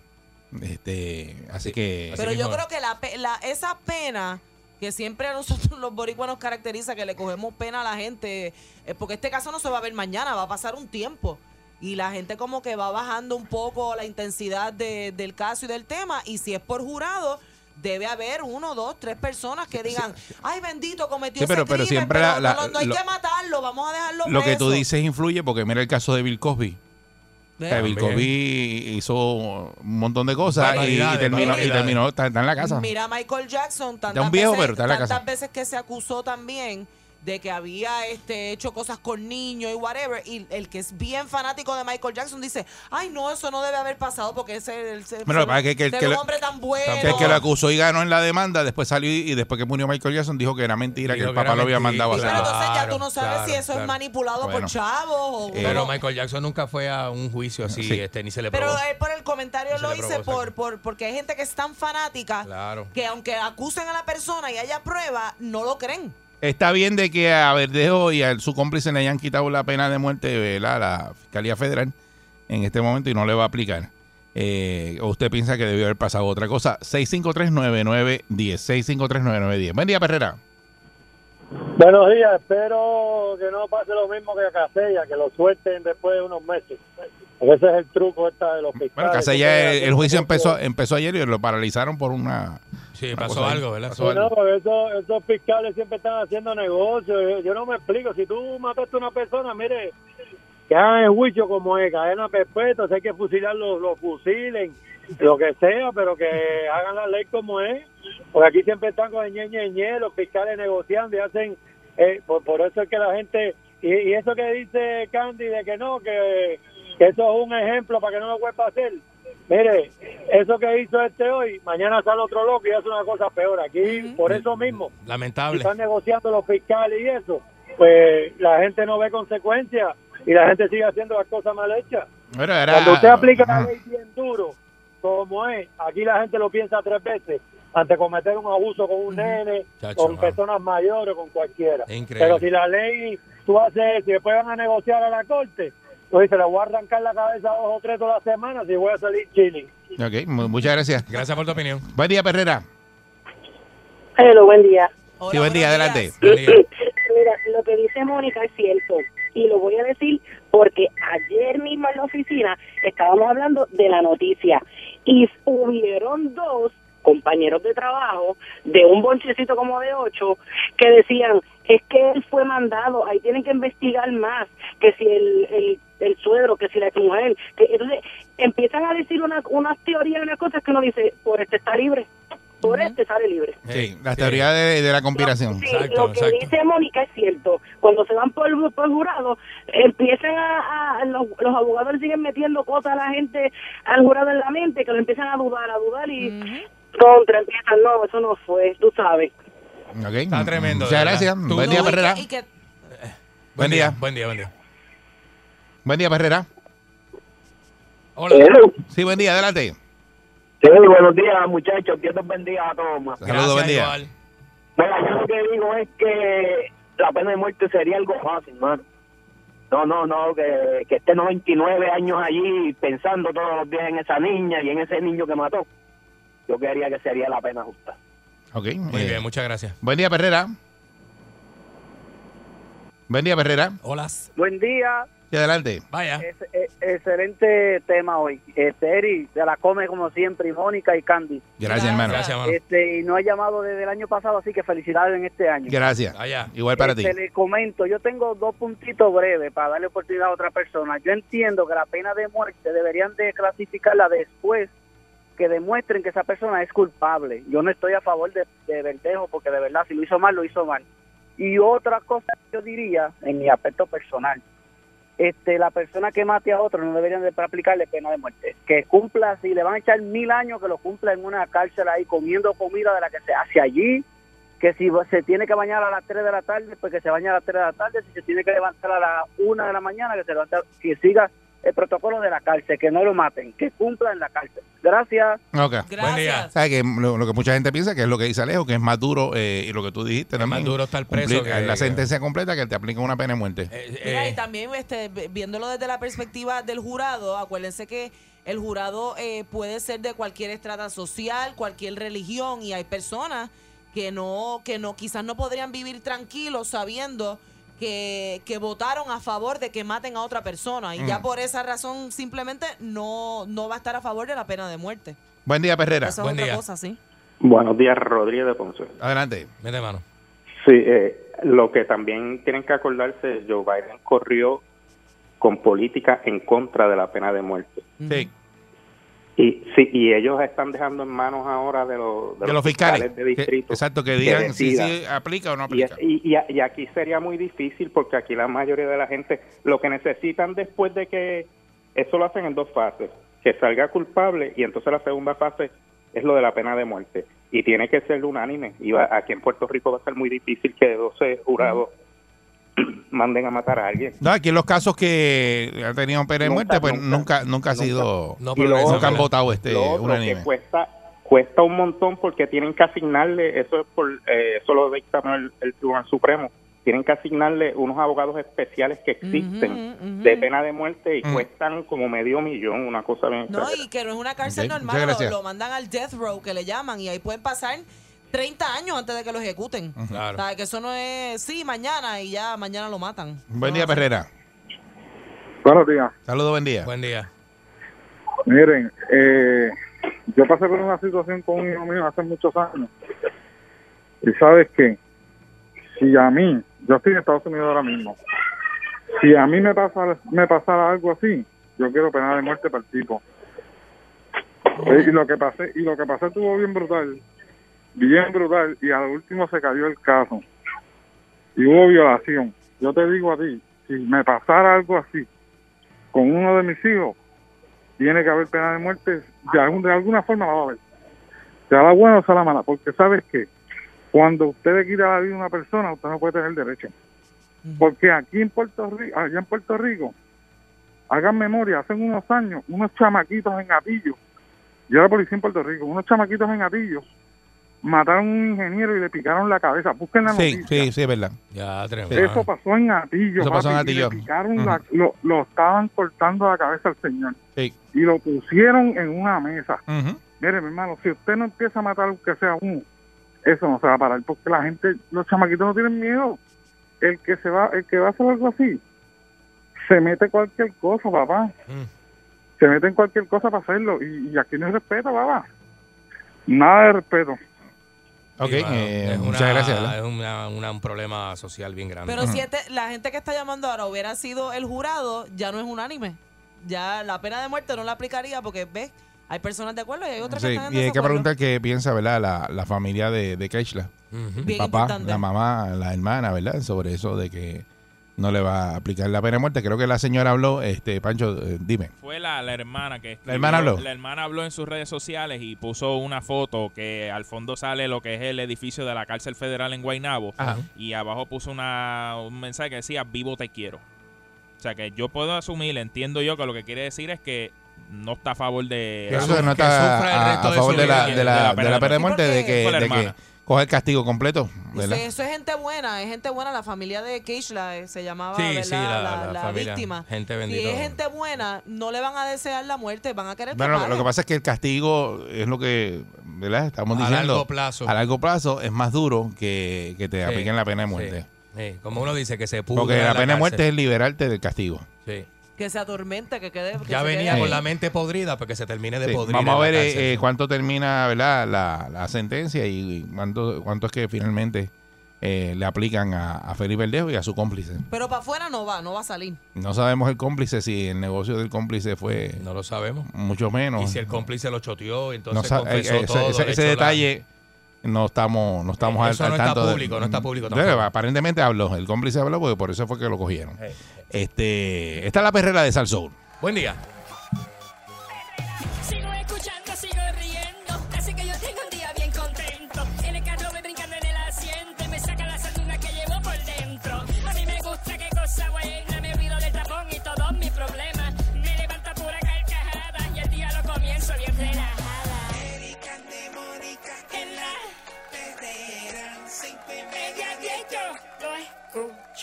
Este, así que Así Pero yo mismo creo que la, esa pena que siempre a nosotros los boricuas nos caracteriza, que le cogemos pena a la gente, eh, porque este caso no se va a ver mañana, va a pasar un tiempo. Y la gente como que va bajando un poco la intensidad de- del caso y del tema. Y si es por jurado, debe haber uno, dos, tres personas que digan, ay bendito, cometió Sí, pero- ese pero crimen, siempre pero la- la- no, hay lo- que matarlo, vamos a dejarlo lo que tú preso". dices influye porque mira el caso de Bill Cosby. También. Cosby hizo un montón de cosas y, y terminó, y terminó está, está en la casa. Mira a Michael Jackson, tantas, un viejo, veces, pero está en la tantas casa. veces que se acusó también de que había este hecho cosas con niños y whatever. Y el que es bien fanático de Michael Jackson dice, ay no, eso no debe haber pasado porque ese Bueno, que es que- que el un hombre tan bueno. Que el que lo acusó y ganó en la demanda, después salió y, y después que murió Michael Jackson dijo que era mentira, que el que papá lo había mandado a hacer. pero entonces ya tú no sabes claro, si eso claro. es manipulado Bueno. por chavos o Eh, Pero. Michael Jackson nunca fue a un juicio así, Sí. este, ni se le Pero probó. él por el comentario lo hice probó, por, por porque hay gente que es tan fanática Claro. que aunque acusen a la persona y haya prueba, no lo creen. Está bien de que a Verdejo y a su cómplice le hayan quitado la pena de muerte a la Fiscalía Federal en este momento y no le va a aplicar. Eh, ¿O usted piensa que debió haber pasado otra cosa? 6539910. 6539910. Buen día, Perrera. Buenos días, espero que no pase lo mismo que a Casella, que lo suelten después de unos meses. Ese es el truco esta de los fiscales. Bueno, Casella, el, el juicio empezó empezó ayer y lo paralizaron por una. Sí, una pasó algo, ¿verdad? Pasó Sí, algo. no, porque esos, esos fiscales siempre están haciendo negocios. Yo- no me explico. Si tú mataste a una persona, mire, que hagan el juicio como es, cadena perpetua, hay que fusilar los, los fusilen, lo que sea, pero que hagan la ley como es. Porque aquí siempre están con el ñe, ñe, ñe, los fiscales negociando y hacen. eh, por, por eso es que la gente. Y, y eso que dice Candy de que no, que, que eso es un ejemplo para que no lo vuelva a hacer. Mire, eso que hizo este hoy, mañana sale otro loco y hace una cosa peor. Aquí, por eso mismo, Lamentable. están negociando los fiscales y eso, pues la gente no ve consecuencias y la gente sigue haciendo las cosas mal hechas. Bueno, era- Cuando usted aplica la ley bien duro como es, aquí la gente lo piensa tres veces antes de cometer un abuso con un nene, Chacho, con personas mayores, con cualquiera. Increíble. Pero si la ley, tú haces eso y después van a negociar a la corte, tú dices, le voy a arrancar la cabeza a dos o tres todas las semanas y voy a salir chilling. Ok, mu- muchas gracias. Gracias por tu opinión. Buen día, Perrera. Hello, buen día. Sí, buen día, adelante. Mira, lo que dice Mónica es cierto y lo voy a decir porque ayer mismo en la oficina estábamos hablando de la noticia y hubieron dos compañeros de trabajo de un bonchecito como de ocho que decían es que él fue mandado, ahí tienen que investigar más, que si el, el, el suegro, que si la mujer, que entonces empiezan a decir una, unas teorías y unas cosas que uno dice, por este está libre, por este sale libre. Sí, la teoría de, de la conspiración. Sí, lo que dice Mónica es cierto. Cuando se van por, por jurado, empiezan a, a- los, los abogados le siguen metiendo cosas a la gente, al jurado en la mente, que lo empiezan a dudar, a dudar y contra, empiezan, no, eso no fue, tú sabes. Ok. Está tremendo. Muchas gracias. Tú- Buen día, Perrera. Y que Buen día. Buen día, buen día. Buen día, Perrera. Hola. Sí, buen día, adelante. Sí, buenos días, muchachos. Dios los bendiga a todos. ma. Saludos, buen día. Mira, yo lo que digo es que la pena de muerte sería algo fácil, mano. No, no, no, que, que esté 99 años allí pensando todos los días en esa niña y en ese niño que mató. Yo quería que sería la pena justa. Ok. Muy eh, bien, muchas gracias. Buen día, Perrera. Buen día, Perrera. Hola. Buen día. Sí, adelante. Vaya. Es- es- excelente tema hoy. Este, Eri, se la come como siempre, y Mónica y Candy. Gracias, hermano. Gracias, hermano. Este, y no ha llamado desde el año pasado, así que felicidades en este año. Gracias. Allá. Igual para ti. Este, Le comento, yo tengo dos puntitos breves para darle oportunidad a otra persona. Yo entiendo que la pena de muerte deberían de clasificarla después que demuestren que esa persona es culpable. Yo no estoy a favor de, de verdejo porque de verdad si lo hizo mal, lo hizo mal. Y otra cosa que yo diría en mi aspecto personal, este, la persona que mate a otro no deberían de aplicarle pena de muerte. Que cumpla, si le van a echar mil años, que lo cumpla en una cárcel ahí comiendo comida de la que se hace allí, que si se tiene que bañar a las 3 de la tarde, pues que se bañe a las 3 de la tarde, si se tiene que levantar a las 1 de la mañana, que se levante, que siga el protocolo de la cárcel, que no lo maten, que cumpla en la cárcel. Gracias. Ok. Buen día. ¿Sabes que lo, lo que mucha gente piensa que es lo que dice Alejo, que es más duro, eh, y lo que tú dijiste también. más duro estar preso cumplir que- la sentencia completa que te aplica una pena de muerte. Mira, y también este, viéndolo desde la perspectiva del jurado, acuérdense que el jurado eh, puede ser de cualquier estrata social, cualquier religión, y hay personas que no, que no, quizás no podrían vivir tranquilos sabiendo que, que votaron a favor de que maten a otra persona. Y ya Mm. por esa razón simplemente no, no va a estar a favor de la pena de muerte. Buen día, Perrera. Esa es otra cosa, sí. Buenos días, Rodríguez de Ponce. Adelante. Mete mano. Sí, eh, lo que también tienen que acordarse, Joe Biden corrió con política en contra de la pena de muerte. Sí. Y sí, y ellos están dejando en manos ahora de, los- de De los fiscales. de Que- distrito. exacto, que digan si sí aplica o no aplica. y, y- y aquí sería muy difícil porque aquí la mayoría de la gente lo que necesitan después de que eso lo hacen en dos fases, que salga culpable y entonces la segunda fase es lo de la pena de muerte y tiene que ser unánime y va- aquí en Puerto Rico va a ser muy difícil que 12 jurados manden a matar a alguien. No, aquí en los casos que ha tenido pena de Nunca, muerte, pues nunca, nunca, nunca, ha sido, No, pero nunca han votado este Lo otro unánime. que cuesta cuesta un montón porque tienen que asignarle eso es por eh, eso lo dictaminó el, el Tribunal Supremo tienen que asignarle unos abogados especiales que existen de pena de muerte y Mm. cuestan como medio millón una cosa bien No, y que no es una cárcel normal, lo mandan al death row que le llaman y ahí pueden pasar 30 años antes de que lo ejecuten. Claro. O sea, que eso no es, sí, mañana y ya mañana lo matan. Buen día, Perrera. Buenos días. Saludos, buen día. Buen día. Miren, eh, yo pasé por una situación con un hijo mío hace muchos años. Y sabes qué, si a mí, yo estoy en Estados Unidos ahora mismo, si a mí me pasa, me pasara algo así, yo quiero pena de muerte para el tipo. Eh, y lo que pasé, y lo que pasé estuvo bien brutal, bien brutal, y al último se cayó el caso. Y hubo violación. Yo te digo a ti, si me pasara algo así con uno de mis hijos, tiene que haber pena de muerte, de, algún- de alguna forma la va a haber. Sea la buena o sea la mala, porque sabes que cuando usted le quita la vida a una persona, usted no puede tener derecho. Porque aquí en Puerto Rico, allá en Puerto Rico, hagan memoria, hace unos años, unos chamaquitos en Atillo Yo era policía en Puerto Rico. Unos chamaquitos en Atillo mataron a un ingeniero y le picaron la cabeza. Busquen la Sí, noticia. sí, sí, es verdad. Ya, tremendo. Eso pasó en Atillo. Eso pasó en y le Atillo. picaron la- lo, lo estaban cortando la cabeza al señor. Sí. Y lo pusieron en una mesa. Mire, mi hermano, si usted no empieza a matar aunque sea uno, eso no se va a parar porque la gente, los chamaquitos no tienen miedo. El que se va, el que va a hacer algo así, se mete cualquier cosa, papá. Mm. Se mete en cualquier cosa para hacerlo y, y aquí no hay respeto, papá. Nada de respeto. Ok, Sí, eh, es muchas una- gracias. ¿verdad? Es una- una- un problema social bien grande. Pero si este, la gente que está llamando ahora hubiera sido el jurado, ya no es unánime. Ya la pena de muerte no la aplicaría porque, ves, hay personas de acuerdo y hay otras que están en y hay que preguntar qué piensa, ¿verdad? La, la familia de, de Keishla. Ujú. Bien Papá, importante. la mamá, la hermana, ¿verdad? Sobre eso de que no le va a aplicar la pena de muerte. Creo que la señora habló, este, Pancho, eh, dime. Fue la, la hermana que ¿La hermana habló? La hermana habló en sus redes sociales y puso una foto que al fondo sale lo que es el edificio de la cárcel federal en Guaynabo Ajá. y abajo puso una, un mensaje que decía vivo te quiero. O sea que yo puedo asumir, entiendo yo que lo que quiere decir es que no está a favor de Que la- eso no está sufra el a, resto a de favor de la, vida de la, de la pena de muerte, de que, Fue la de que hermana. coge el castigo completo, Eso, eso es gente buena, es gente buena. La familia de Keishla eh, se llamaba, Sí, ¿verdad? sí, la- la la familia, víctima. gente Si bendito. es gente buena, no le van a desear la muerte, van a querer que Bueno, lo, que pasa es que el castigo es lo que, ¿verdad? Estamos A diciendo. largo plazo. A largo plazo es más duro que, que te Sí, apliquen la pena de muerte. sí. Como uno dice, que se pudra Porque la pena de muerte es liberarte del castigo. Sí. Que se atormente, que quede. que Ya venía quede con ahí. la mente podrida porque se termine de Sí, podrir. Vamos a ver eh, eh, cuánto termina ¿verdad? La, la sentencia y cuánto, cuánto es que finalmente eh, le aplican a, a Felipe Verdejo y a su cómplice. Pero para afuera no va, no va a salir. No sabemos el cómplice, si el negocio del cómplice fue... No lo sabemos. Mucho menos. Y si el cómplice lo choteó, entonces No sa- confesó eh, ese, todo. ese- le ese echó la- detalle no estamos no estamos Eh, al, eso al no está tanto de- público, no está público tampoco. aparentemente habló el cómplice habló porque por eso fue que lo cogieron. Este esta es la perrera de Salsoul. Buen día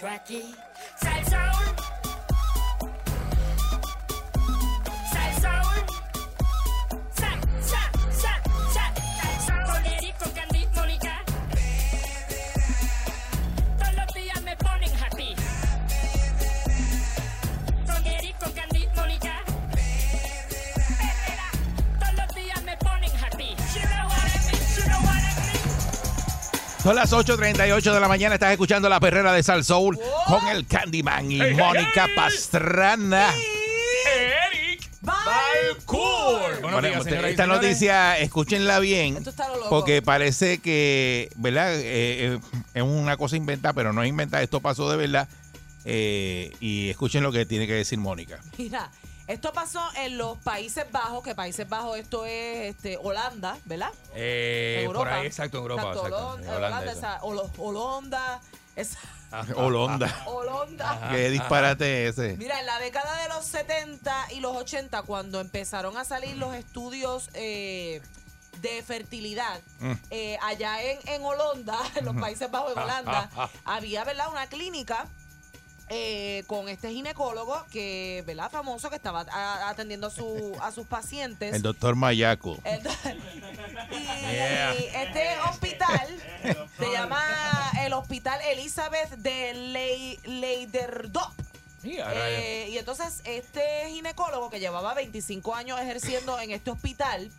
escucho son las 8.38 de la mañana estás escuchando la perrera de Salsoul con el Candyman y Mónica hey. Pastrana Eric Balcour. Bueno, días, usted- señoras y esta señores. noticia escúchenla bien Esto está lo loco. porque parece que verdad Eh, eh, es una cosa inventada pero no es inventada esto pasó de verdad Eh, y escuchen lo que tiene que decir Mónica Mira, esto pasó en los Países Bajos, que Países Bajos esto es este, Holanda, ¿verdad? Eh, Europa. por ahí, exacto, en Europa. Exacto, exacto. Holanda, Holanda, esa, Holanda, esa- Holanda Holanda. qué disparate ese Mira, en la década de los 70 y los 80, cuando empezaron a salir los estudios eh, de fertilidad, Mm. eh, allá en, en Holanda, en los Países Bajos, en Holanda, Ah, había, ¿verdad?, una clínica eh, con este ginecólogo que, ¿verdad?, famoso, que estaba a- atendiendo a, su, a sus pacientes. el doctor Mayaco El- y Yeah. este hospital se llama el Hospital Elizabeth de Leiderdorp. Eh, y entonces este ginecólogo que llevaba 25 años ejerciendo en este hospital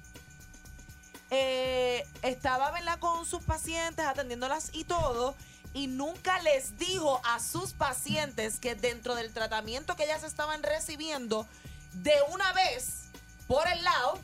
eh, estaba ¿verdad? con sus pacientes atendiéndolas y todo y nunca les dijo a sus pacientes que dentro del tratamiento que ellas estaban recibiendo de una vez por el lado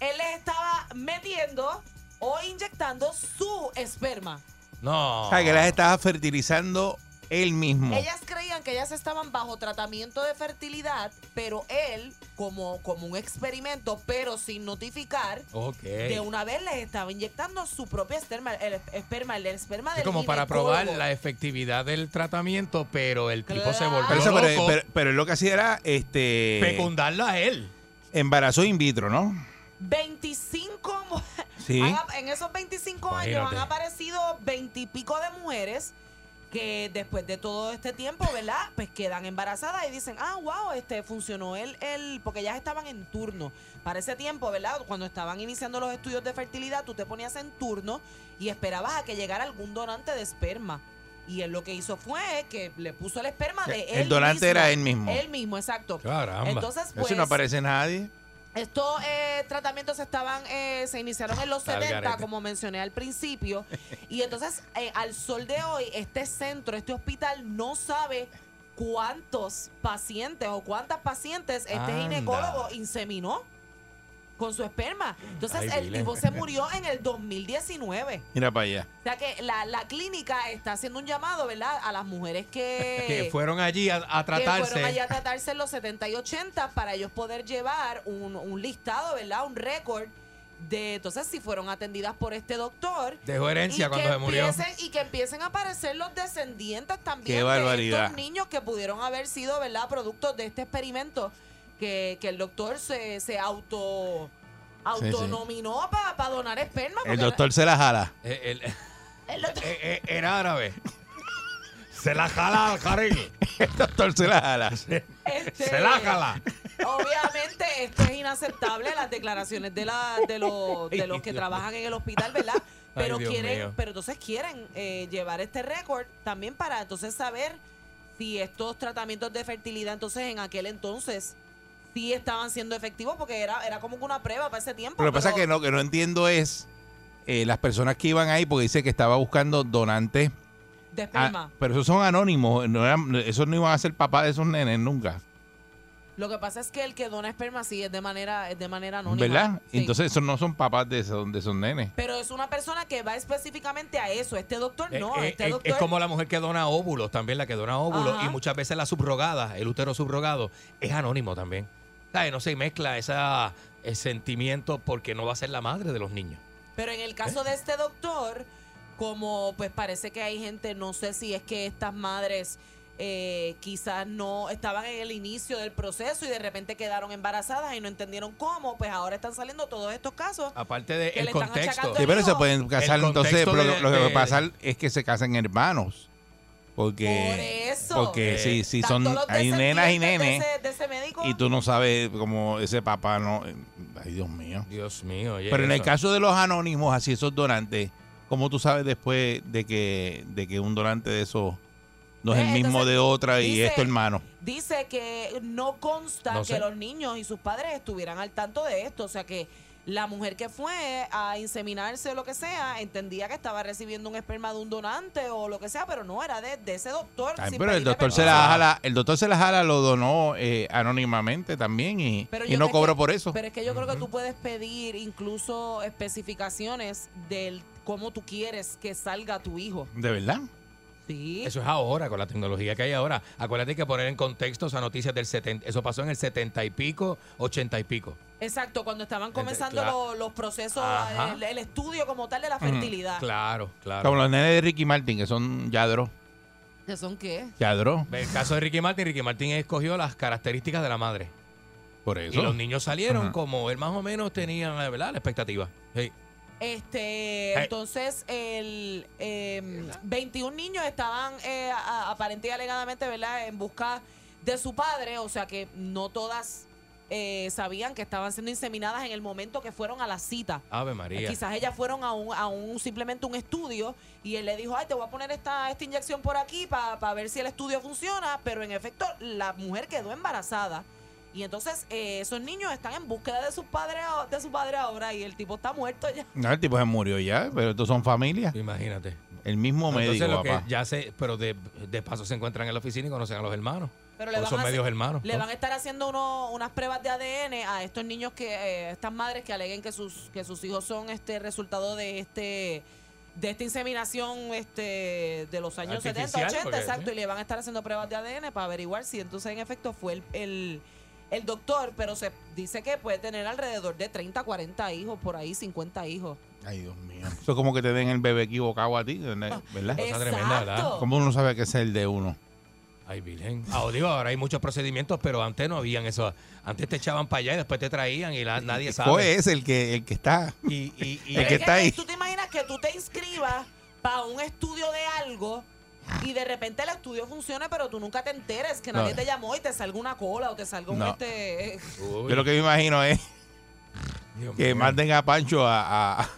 él les estaba metiendo o inyectando su esperma. No. o sea que las estaba fertilizando él mismo Ellas creían que ellas estaban bajo tratamiento de fertilidad, pero él, como, como un experimento, pero sin notificar, Ok. de una vez les estaba inyectando su propia esperma, el esperma, el esperma Es del como para probar la efectividad del tratamiento, pero el tipo se volvió Pero, loco. pero- pero él lo que hacía era este Fecundarlo a él. Embarazo in vitro, ¿no? 25 mu- Sí. han en esos 25 años han aparecido 20 y pico de mujeres que después de todo este tiempo, ¿verdad? Pues quedan embarazadas y dicen, ah, wow, este funcionó el, el, porque ellas estaban en turno. Para ese tiempo, ¿verdad? Cuando estaban iniciando los estudios de fertilidad, tú te ponías en turno y esperabas a que llegara algún donante de esperma. Y él lo que hizo fue que le puso el esperma de El él donante mismo. era él mismo. Él mismo, exacto. Caramba. Entonces, pues, Eso no aparece nadie. Estos eh, tratamientos estaban, eh, se iniciaron en los al 70, garete. como mencioné al principio. y entonces, eh, al sol de hoy, este centro, este hospital, no sabe cuántos pacientes o cuántas pacientes este Anda. ginecólogo inseminó con su esperma. Entonces, Ay, el dile. tipo se murió en el 2019. Mira para allá. O sea que la, la clínica está haciendo un llamado, ¿verdad? A las mujeres que, que fueron allí a, a que fueron tratarse. allá a tratarse en los 70 y 80 para ellos poder llevar un, un listado, ¿verdad? Un récord de entonces si fueron atendidas por este doctor. Dejó herencia cuando se murió. empiecen- y que empiecen a aparecer los descendientes también Qué de barbaridad. estos niños que pudieron haber sido, ¿verdad? Productos de este experimento que, que el doctor se, se auto Sí, sí. autonominó para donar esperma. El porque doctor se la jala. Eh, el- el doctor- eh, eh, era árabe. Se la jala al jardín. El doctor se la jala. Este, Se la jala. Obviamente esto es inaceptable, las declaraciones de, la, de, los, de los que trabajan en el hospital, ¿verdad? Pero Dios quieren, mío. pero entonces quieren eh, llevar este récord también para entonces saber si estos tratamientos de fertilidad entonces en aquel entonces sí estaban siendo efectivos porque era, era como que una prueba para ese tiempo. Lo que pasa pero- que no, que no entiendo es eh, las personas que iban ahí, porque dice que estaba buscando donantes. De Ah, esperma. pero esos son anónimos. No eran, esos no iban a ser papás de esos nenes nunca. Lo que pasa es que el que dona esperma sí es de manera, es de manera anónima. ¿Verdad? Sí. Entonces esos no son papás de esos, de esos nenes. Pero es una persona que va específicamente a eso. Este doctor no. Eh, eh, este es- doctor es como la mujer que dona óvulos, también la que dona óvulos. Ajá. Y muchas veces la subrogada, el útero subrogado, es anónimo también. ¿Sabes? No se mezcla esa, ese sentimiento porque no va a ser la madre de los niños. Pero en el caso de este doctor, como pues parece que hay gente, no sé si es que estas madres eh, quizás no estaban en el inicio del proceso y de repente quedaron embarazadas y no entendieron cómo, pues ahora están saliendo todos estos casos. Aparte del Que están contexto. Sí, pero se pueden casar entonces. pero de- lo que va de- a pasar es que se casan hermanos. Porque, Por eso. porque Eh, si, si Están son, hay nenas y nenes De ese, de ese médico. y tú no sabes como ese papá no. Ay, Dios mío. Dios mío. oye, Pero en el caso de los anónimos, así esos donantes, ¿cómo tú sabes después de que, de que un donante de esos no es Eh, el mismo entonces, de otra y dice- es tu hermano? Dice que no consta No que los niños y sus padres estuvieran al tanto de esto. O sea que la mujer que fue a inseminarse o lo que sea, entendía que estaba recibiendo un esperma de un donante o lo que sea, pero no era de, de ese doctor. Ay, pero el doctor se la jala, el doctor se la jala lo donó eh, anónimamente también y, Pero y yo no cobró por eso. Pero es que yo creo que tú puedes pedir incluso especificaciones del cómo tú quieres que salga tu hijo. ¿De verdad? Sí. Eso es ahora, con la tecnología que hay ahora. Acuérdate que poner en contexto esa noticia del 70, eso pasó en el 70 y pico, 80 y pico. Exacto, cuando estaban comenzando los procesos, el, el estudio como tal de la fertilidad. Claro, claro. Como los nenes de Ricky Martin, que son yadro. ¿Que son qué? Yadro. El caso de Ricky Martin, Ricky Martin escogió las características de la madre. Por Y eso. los niños salieron Ajá. como él más o menos tenía, ¿verdad? La expectativa. Sí. Este, Hey. entonces, el eh, 21 niños estaban eh, a- aparente y alegadamente, ¿verdad?, en busca de su padre, o sea que no todas eh, sabían que estaban siendo inseminadas en el momento que fueron a la cita. Ave María. Quizás ellas fueron a un, a un simplemente un estudio y él le dijo, ay, te voy a poner esta, esta inyección por aquí para ver si el estudio funciona, pero en efecto la mujer quedó embarazada y entonces eh, esos niños están en búsqueda de sus padres a- de su padre ahora y el tipo está muerto ya. No, el tipo se murió ya, pero estos son familias. Imagínate. El mismo médico, Entonces lo que papá. ya se, pero de, de paso se encuentran en la oficina y conocen a los hermanos. Pero le van, son a hacer- medios hermanos. le ¿no? van a estar haciendo uno- unas pruebas de ADN a estos niños que, eh, estas madres que aleguen que sus, que sus hijos son este resultado de este de esta inseminación este de los años 70, Artificial, 80, porque, exacto, sí. y le van a estar haciendo pruebas de ADN para averiguar si entonces en efecto fue el, el, el doctor, pero se dice que puede tener alrededor de 30, 40 hijos, por ahí 50 hijos. Ay, Dios mío. Eso es como que te den el bebé equivocado a ti, ¿verdad? Cosa ¿verdad? tremenda, ¿verdad? ¿Cómo uno sabe que es el de uno? Ay, Virgen. Ah, digo, ahora hay muchos procedimientos, pero antes no habían eso. Antes te echaban para allá y después te traían y la- nadie sabe. Es el que, el que está. Y, y- y- el que Es está ahí. ¿Tú te imaginas que tú te inscribas para un estudio de algo y de repente el estudio funcione, pero tú nunca te enteres que No. nadie te llamó y te salga una cola o te salga un No. este... Yo lo que me imagino es que manden a Pancho a, a,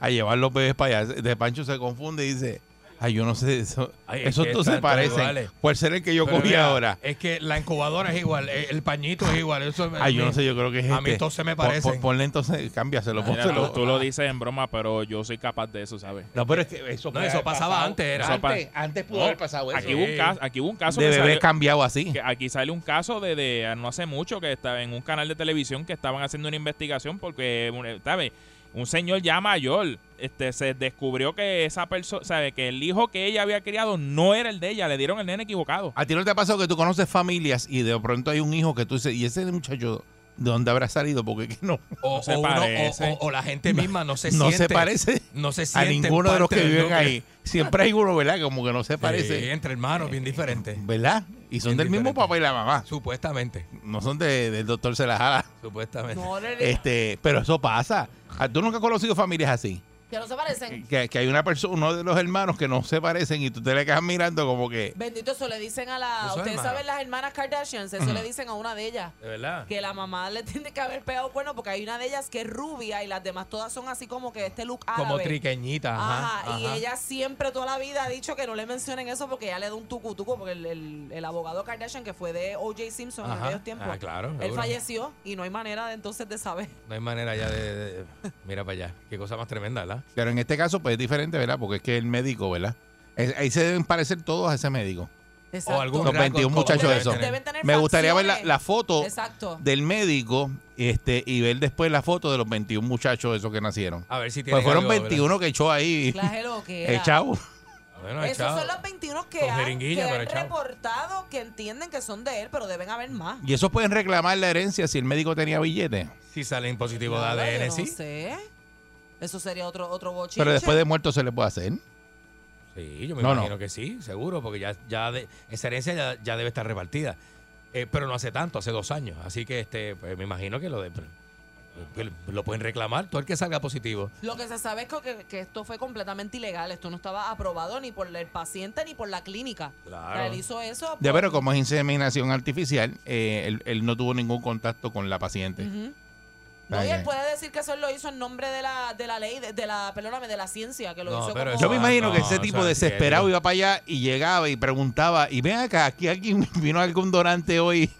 a llevar los bebés para allá. De Pancho se confunde y dice, ay, yo no sé, eso, Ay, es esos que dos se parecen. iguales. Por ser el que yo Pero cogí mira, ahora. Es que la incubadora es igual, eh, el pañito es igual. Eso Ay, yo no sé, yo creo que es A este. mí todos se me Pon- parecen. pon- Ponle entonces, cámbiaselo, Mira, pónselo. tú, tú lo dices en broma, pero yo soy capaz de eso, ¿sabes? No, pero es que eso, No, eso pasaba antes, era. Antes, antes pudo No, haber pasado eso. Aquí hubo un caso, aquí hubo un caso De que bebé salió- cambiado así. que aquí sale un caso de, de no hace mucho que estaba en un canal de televisión que estaban haciendo una investigación porque, ¿sabes? Un señor ya mayor este, se descubrió que esa persona, ¿sabe? Que el hijo que ella había criado no era el de ella, le dieron el nene equivocado. ¿A ti no te ha pasado que tú conoces familias y de pronto hay un hijo que tú dices, ¿y ese muchacho de dónde habrá salido? Porque que no, O, se o uno- o- parece. o- o la gente misma no se no siente. se parece No se a siente ninguno de los que viven ahí. Siempre hay uno, ¿verdad? Como que no se Sí, parece. entre hermanos, bien diferentes. ¿Verdad? Y son Bien del mismo papá y la mamá. Supuestamente. No son de- del doctor se la jala. Supuestamente. No, Este, pero eso pasa. ¿Tú nunca has conocido familias así? Que no se parecen. Que, que hay una persona, uno de los hermanos que no se parecen y tú te le quedas mirando como que... Bendito, eso le dicen a la... ¿No son Ustedes hermanos? saben las hermanas Kardashian, eso Ujú. le dicen a una de ellas. De verdad. Que la mamá le tiene que haber pegado cuerno porque hay una de ellas que es rubia y las demás todas son así como que este look árabe. Como triqueñita. Ajá, Ajá, y ella siempre toda la vida ha dicho que no le mencionen eso porque ella le da un tucu tucu porque el, el- el abogado Kardashian que fue de O.J. Simpson en aquellos tiempos, Ah, claro, él seguro. falleció y no hay manera de entonces de saber. No hay manera ya de, de- Mira para allá. Qué cosa más tremenda, ¿verdad? Pero en este caso pues es diferente, ¿verdad? Porque es que el médico, ¿verdad? Es- ahí se deben parecer todos a ese médico. Exacto. algún Los rasgo 21 como muchachos deben de esos. tener. Deben tener Me gustaría ver la, facciones. la foto Exacto. del médico este y ver después la foto de los 21 muchachos esos que nacieron. A ver si tienen Pues fueron algo, 21 que echó ahí. Clase lo que era. Echado. Bueno, Esos echado. son los 21 que Con han, jeringuilla, que pero han echado. reportado que entienden que son de él, pero deben haber más. Y esos pueden reclamar la herencia si el médico tenía billete. Si salen positivos de Nada, ADN, yo sí. No sé. Eso sería otro otro bochinche. Pero después de muerto se le puede hacer. Sí, yo me No, no. imagino que sí, seguro, porque ya, ya de- esa herencia ya, ya debe estar repartida. Eh, pero no hace tanto, hace dos años. Así que este, pues, me imagino que lo de que lo pueden reclamar, todo el que salga positivo. Lo que se sabe es que, que esto fue completamente ilegal. Esto no estaba aprobado ni por el paciente ni por la clínica. Claro. O sea, él hizo eso. Ya, pero como es inseminación artificial, eh, él, él no tuvo ningún contacto con la paciente. Ujú. No, y él puede decir que eso él lo hizo en nombre de la, de la ley, de, de la, perdóname, de la ciencia, que lo No, hizo pero como... Yo me imagino que ese tipo es desesperado iba para allá y llegaba y preguntaba, y ven acá, aquí alguien vino algún donante hoy,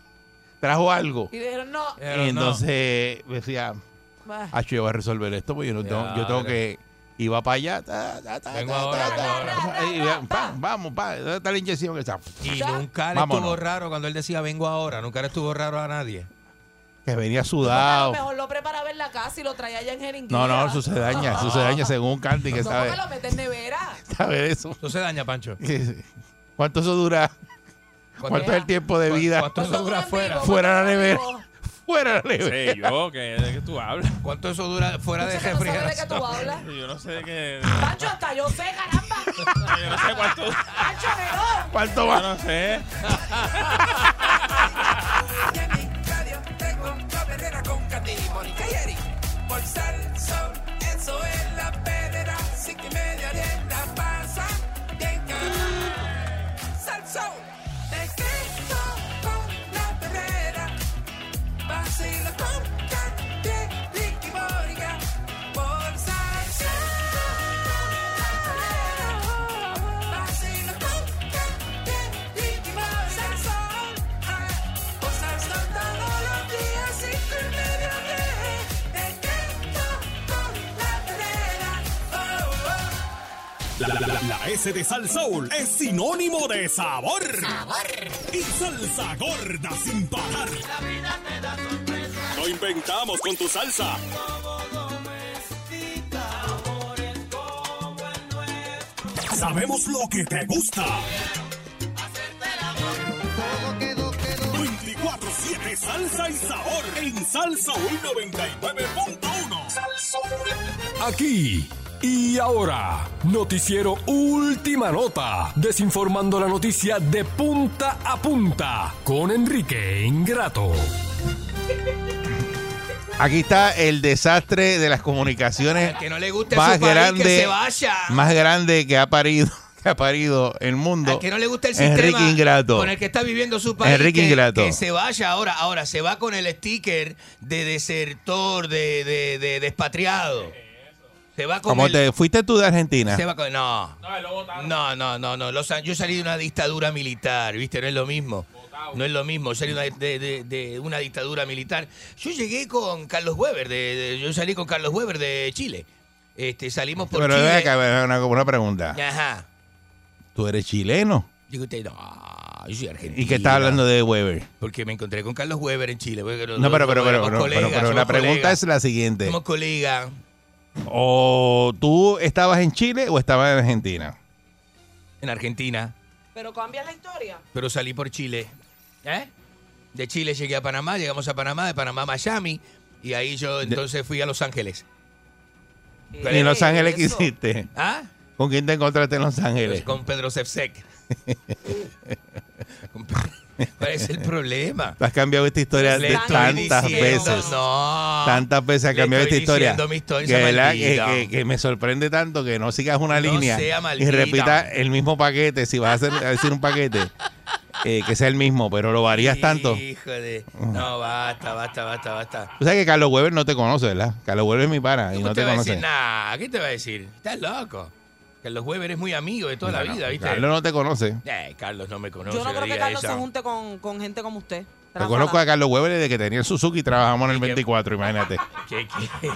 trajo algo. Y dijeron, no. Y entonces decía, ah, yo voy a resolver esto, porque yo, no tengo, yo tengo que... Iba para allá, ta, ta, ta, Vengo ahora, vamos, pa, ¿dónde está la inyección? Esa? Y nunca le estuvo raro cuando él decía vengo ahora, nunca le estuvo raro a nadie. Que venía a lo sudado. mejor lo preparaba en la casa y lo traía allá en jeringuilla. No, no, eso se daña, eso se daña según Candy, que No, sabe, porque lo mete en nevera. sabe eso. Eso se daña, Pancho. ¿Cuánto eso dura? ¿Cuánto es el tiempo de vida? ¿Cuánto eso dura fuera? Fuera de la nevera. Fuera de la nevera. Sé yo, que, ¿de qué tú hablas? ¿Cuánto eso dura fuera de Muchacho, ¿no sabes de qué refrigeración? tú hablas? Yo no sé de qué. Pancho, hasta yo sé, caramba. Yo no sé cuánto. Pancho. ¿Cuánto Yo va? no sé. Por Salsón, eso es la perrera. Cinco y media, diez, la pasa bien cabrón. Salsón, te quedo con la perrera. Vacilo con La, la- la- la S de Sal Soul es sinónimo de sabor. Y salsa gorda sin parar. Lo inventamos con tu salsa. Sabemos lo que te gusta. 24-7 salsa y sabor en Salsa 99.1. Aquí Y ahora, noticiero Última Nota, desinformando la noticia de punta a punta con Enrique Ingrato. Aquí está el desastre de las comunicaciones que no le guste más su país, grande, que se vaya. más grande que ha parido, que ha parido el mundo. Al que no le gusta el Enrique sistema Ingrato. con el que está viviendo su país, Enrique que, Ingrato. que se vaya ahora. Ahora se va con el sticker de desertor, de, de, de despatriado. Se va con ¿Cómo el- te fuiste tú de Argentina? se va con- no. No, no, no, no. Los- yo salí de una dictadura militar, ¿viste? No es lo mismo. No es lo mismo. Salí de, de- de- de una dictadura militar. Yo llegué con Carlos Weber, de, de- yo salí con Carlos Weber de Chile. Este, salimos por Pero Chile. acá, ven, una, una pregunta. Ajá. ¿Tú eres chileno? Digo usted, no, yo soy argentino. ¿Y qué estás hablando de Weber? Porque me encontré con Carlos Weber en Chile. No, pero, pero, pero, pero, pero, pero la pregunta es la siguiente. Somos colegas. ¿O tú estabas en Chile o estabas en Argentina? En Argentina, Pero cambia la historia. pero salí por Chile. ¿Eh? De Chile llegué a Panamá, llegamos a Panamá, de Panamá a Miami, y ahí yo entonces fui a Los Ángeles. ¿Y en Los Ángeles qué hiciste? ¿Ah? ¿Con quién te encontraste en Los Ángeles? Con Pedro Sefsek. ¿Cuál es el problema? Has cambiado esta historia de tantas diciendo, veces. no. Tantas veces has cambiado esta historia. que, ¿verdad? que, maldita. que- que me sorprende tanto que no sigas una No línea y repitas el mismo paquete. Si vas a, hacer- a decir un paquete, eh, que sea el mismo, pero lo varías tanto. Hijo de... No, basta, basta, basta, basta. Tú sabes que Carlos Weber no te conoce, ¿verdad? Carlos Weber es mi pana y ¿Qué no te te conoce. Nah, ¿qué te va a decir? Estás loco. Carlos Weber es muy amigo de toda la vida, ¿viste? Carlos no te conoce. Eh, Carlos no me conoce. Yo no creo que Carlos se junte con, con gente como usted. Yo conozco a Carlos Weber desde que tenía el Suzuki y trabajamos en el 24, imagínate. ¿Qué,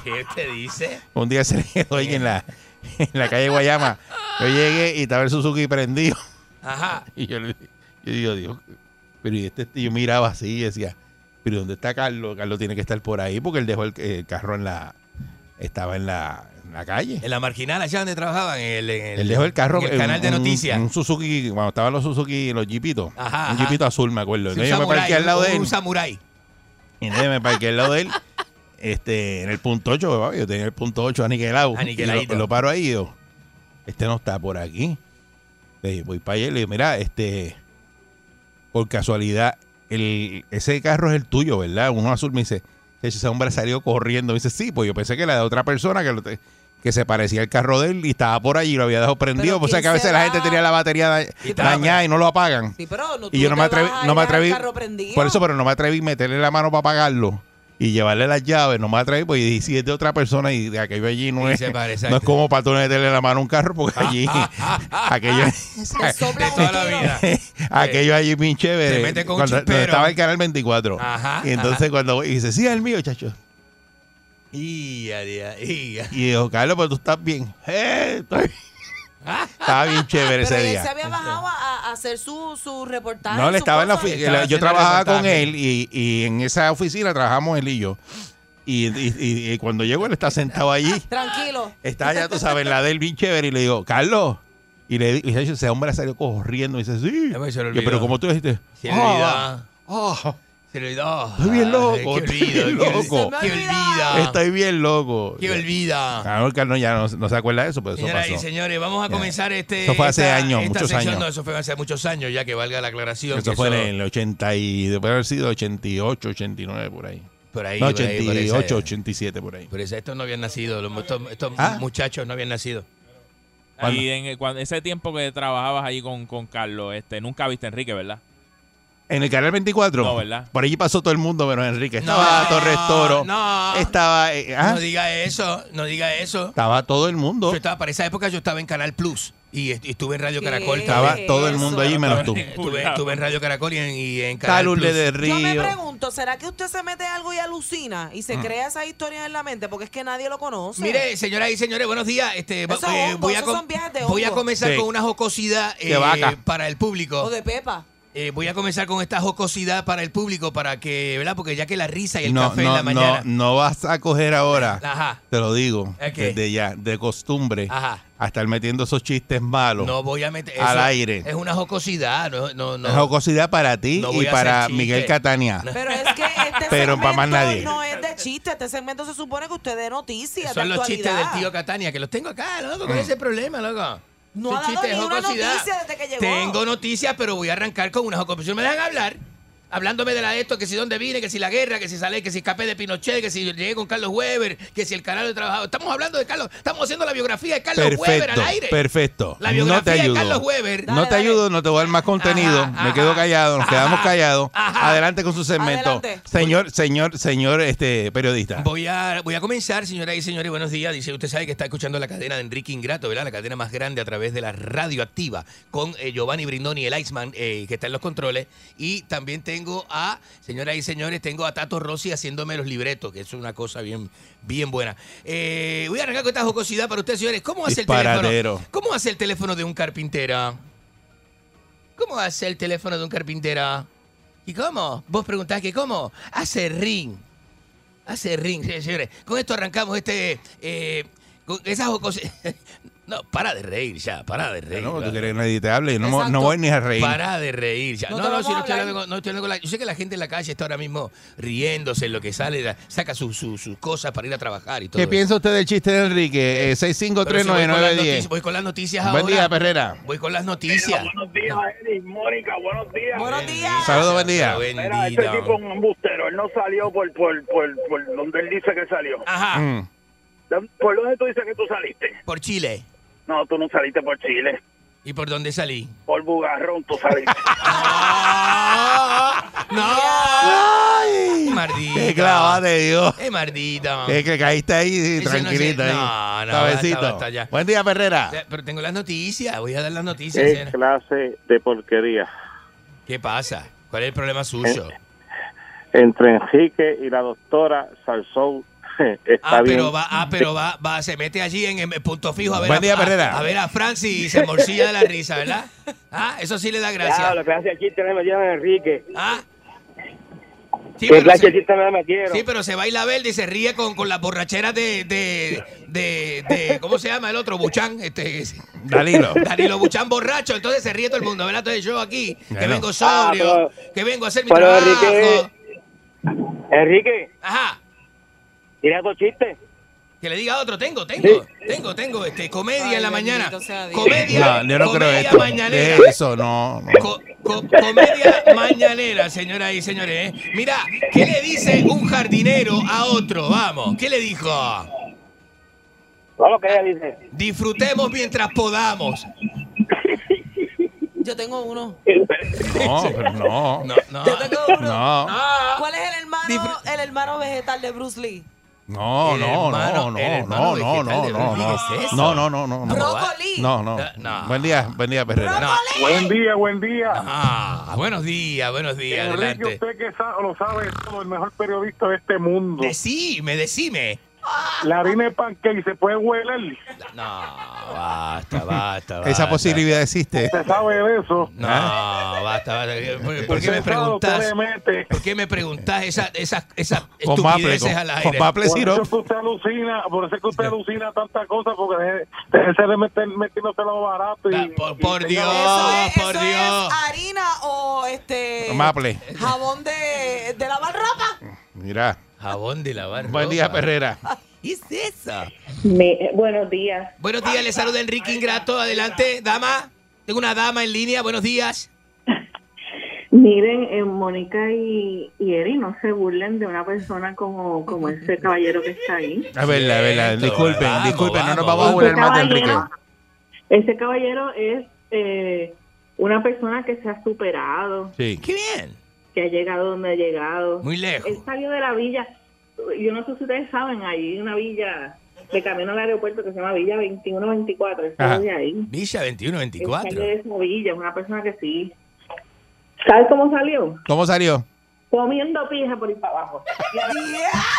qué te dice? Un día se le quedó ahí en la, en la calle Guayama. Yo llegué y estaba el Suzuki prendido. Ajá. Y yo, le- yo digo, Dios, pero y este, yo miraba así y decía, pero ¿dónde está Carlos? Carlos tiene que estar por ahí porque él dejó el, el carro en la, estaba en la, la calle. En la marginal, allá donde trabajaban, en el, en el- Él dejó el carro en el canal de un- noticias. Un Suzuki, cuando estaban los Suzuki, los jeepitos. Ajá, un ajá. jeepito azul, me acuerdo. Sí, Entonces un yo me samurái, parqué al lado de él. Un samurái. Y entonces me parqué al lado de él, este, en el punto 8, ¿verdad? yo tenía el punto 8 aniquilado. Aniquiladito. Lo, lo paro ahí y yo, este no está por aquí. Le dije, voy para allá y le digo, mira, este, por casualidad, el, ese carro es el tuyo, ¿verdad? Uno azul me dice, ese hombre salió corriendo. Me dice, sí, pues yo pensé que era de otra persona que, lo te- que se parecía al carro de él y estaba por allí y lo había dejado prendido. O sea ¿quién que a veces la gente tenía la batería da- dañada y no lo apagan. Sí, pero no, Y yo no me atreví, no me atreví, carro prendido. por eso, pero no me atreví a meterle la mano para apagarlo y llevarle las llaves, no me atreví, pues y si es de otra persona y de aquello allí no Y es, parece, no es como para tú meterle la mano a un carro porque allí aquello, De toda la vida. aquello allí bien chévere. Se mete con cuando, estaba el canal 24. Ajá, y entonces ajá. cuando y dice, sí, es el mío, chacho. Y, y. Y dijo, Carlos, pues tú estás bien. Eh, estoy- Estaba bien chévere Pero ese él día. se había bajado a, a hacer su, su reportaje. No, le estaba en la oficina. Yo trabajaba con él y, y en esa oficina trabajamos él y yo. Y, y- y- y cuando llegó, él está sentado allí. Tranquilo. Está allá, tú sabes, en la del bien chévere. Y le digo, Carlos. Y le digo, ese hombre salió corriendo. Y dice, sí. Yo, pero como tú dijiste, le "Ah, olvidó. estoy bien loco. Ay, Qué olvido, bien loco. qué olvida. Estoy bien loco. Qué olvida. Claro, Carlos ya no, no se acuerda de eso, pero eso Señoras y pasó. señores, vamos a comenzar este. Eso fue hace esta- años, esta muchos sección. años. No, eso fue hace muchos años, ya que valga la aclaración. Eso que fue en el 80 y después de haber sido 88, 89 por ahí. Por ahí, No, por ahí, por ahí, 88, esa- 87 por ahí. Pero estos no habían nacido, los- estos, estos Ah. muchachos no habían nacido. Y en el- cuando, ese tiempo que trabajabas ahí con, con Carlos, este, nunca viste a Enrique, ¿verdad? En el canal 24. No, ¿verdad? Por allí pasó todo el mundo, pero Enrique. Estaba Torres Toro. No. Estaba. eh, ¿ah? No diga eso, no diga eso. Estaba todo el mundo. Yo estaba, para esa época yo estaba en Canal Plus y, est- y estuve en Radio Caracol. Estaba todo el mundo allí menos tú. Estuve, estuve en Radio Caracol y en, y en Canal Plus. de Yo me Río. pregunto, ¿será que usted se mete algo y alucina y se Mm. crea esas historias en la mente? Porque es que nadie lo conoce. Mire, señoras y señores, buenos días. Este, eh, hongos, voy, a voy a hongo. comenzar Sí. con una jocosidad De eh, vaca. para el público. O de pepa. Eh, voy a comenzar con esta jocosidad para el público, para que, ¿verdad? Porque ya que la risa y el no, café en no, la mañana. no, no vas a coger ahora, Ajá. te lo digo, desde ya, de costumbre, Ajá. a estar metiendo esos chistes malos No voy a meter. al aire. Es una jocosidad. No, no, no. Es jocosidad para ti No y para. Miguel Catania. Pero es que este Pero para más segmento nadie. no es de chiste. Este segmento se supone que usted dé noticias. Son de los chistes del tío Catania, que los tengo acá, loco. ¿Cuál Mm. es el problema, loco? No ha dado ni una noticia desde que llegó. Tengo noticias, pero voy a arrancar con una jocosidad. ¿Me dejan hablar? Hablándome de la de esto, que si dónde vine, que si la guerra, que si sale, que si escapé de Pinochet, que si llegué con Carlos Weber, que si el canal de trabajo. Estamos hablando de Carlos, estamos haciendo la biografía de Carlos Weber Perfecto, al aire. perfecto. La no biografía te de ayudo. Carlos Weber. No te ayudo, no te voy a dar más contenido. Me quedo callado, nos quedamos callados. Adelante con su segmento. Adelante. Señor, señor, señor este periodista. Voy a, voy a comenzar, señoras y señores, buenos días. Dice, usted sabe que está escuchando la cadena de Enrique Ingrato, ¿verdad? La cadena más grande a través de la radio activa, con eh, Giovanni Brindoni, el Iceman, eh, que está en los controles. Y también tengo a, señoras y señores, tengo a Tato Rossi haciéndome los libretos, que es una cosa bien, bien buena. Eh, voy a arrancar con esta jocosidad para ustedes, señores. ¿Cómo hace el teléfono? ¿Cómo hace el teléfono de un carpintero? ¿Cómo hace el teléfono de un carpintero? ¿Y cómo? Vos preguntás que cómo. Hace ring. Hace ring, señores. Con esto arrancamos este. Eh, con esas. No, para de reír ya, para de reír. No, tú quieres que nadie te hable. No, mo- Exacto. no voy ni a reír. Para de reír ya. No No, no, si no estoy hablando con- no estoy hablando con la- Yo sé que la gente en la calle está ahora mismo riéndose en lo que sale, la- saca sus sus- sus cosas para ir a trabajar y todo. ¿Qué eso. piensa usted del chiste de Enrique? Eh, Pero si voy, con las 6539910. noticias, voy con las noticias ahora. Buen día, Perrera. Voy con las noticias. Buenos días, Eddie, Mónica, buenos días. Buenos días. Saludos, buen día. Mira, este tipo es un embustero. Él no salió por, por, por, por donde él dice que salió. Ajá. Mm. ¿Por dónde tú dices que tú saliste? Por Chile. No, tú no saliste por Chile. ¿Y por dónde salí? Por Bugarrón tú saliste. ¡No! Mardita. Qué clavada te dio. Eh, Mardita. Es que caíste ahí Ese no tranquilito es- ahí. no, no, Cabecito. basta, basta ya. Buen día, Perrera. Eh, Pero tengo las noticias, voy a dar las noticias. ¿Qué señora. clase de porquería? ¿Qué pasa? ¿Cuál es el problema suyo? Entre Enrique y la doctora Salsou está Ah, bien. pero va, ah, pero va, va, se mete allí en, el punto fijo a ver, Buen a, día, a- Perrera. a ver a Francis y se morcilla de la risa, ¿verdad? Ah, eso sí le da gracia. lo que hace el chiste me metieron a Enrique. Ah. Sí, ¿Qué pero se- de chiste me metieron? Sí, pero se baila verde y se ríe con, con las borracheras de, de, de, de- ¿cómo se llama el otro? Buchán, este, Danilo. Danilo Buchán borracho, entonces se ríe todo el mundo, ¿verdad? Entonces yo aquí, que vengo sobrio, Ah, que vengo a hacer mi pero trabajo. Enrique- Enrique, Ajá, tira dos chistes. que le diga otro, tengo, tengo, tengo, tengo, este, comedia Ay, en la mañana, sea comedia, No, yo no creo esto. mañanera. Eso, no. no. Co- co- comedia mañanera, señoras y señores. ¿eh? Mira, ¿qué le dice un jardinero a otro? Vamos, ¿qué le dijo? Lo que ella dice. Disfrutemos mientras podamos. Yo tengo uno. No, pero no. No, no. Yo tengo uno. No, ¿Cuál es el hermano, el hermano vegetal de Bruce Lee? No, no, hermano- no, no, no, no, no, no, no, no, no, no, no. Brócoli. No, no. No. Buen día, buen día, Perrera. No. Buen día, buen día. Ah, buenos días, buenos días, Enrique, adelante. usted que lo sabe todo, el mejor periodista de este mundo. Decime, decime. La harina de pancake se puede hueler. No, basta, basta, basta. Esa posibilidad existe. Se sabe de eso. No, basta, basta. ¿Por, por qué me Usted preguntas? le mete. ¿Por qué me preguntás esas esas esas Con maple, estupideces con, al con aire? maple Por eso es que usted alucina, por eso es que usted alucina tantas cosas, porque déjese de meter, metiéndose lo barato. Y, por- y por tenga- Dios. Eso es, por eso Dios. es harina o este Maple. jabón de, de lavar ropa. Mira. Jabón de lavar Buen día. Perrera. ¿Qué es eso? Me- buenos días. Buenos días, le saluda Enrique Ingrato. Adelante, dama. Tengo una dama en línea. Buenos días. Miren, eh, Mónica y, y Eri, no se burlen de una persona como, como ese caballero que está ahí. Verdad, es verdad. Esto, Disculpen, vamos, disculpen. No nos vamos, vamos a burlar más de Enrique. ese caballero es eh, una persona que se ha superado, Sí. Qué bien. Que ha llegado donde ha llegado. Muy lejos. Él salió de la villa, yo no sé si ustedes saben, hay una villa de camino al aeropuerto que se llama Villa 2124, él salió de ahí. Villa Él salió 2124. de esa villa, es una persona que sí. ¿Sabes cómo salió? ¿Cómo salió? Comiendo pija por ir para abajo.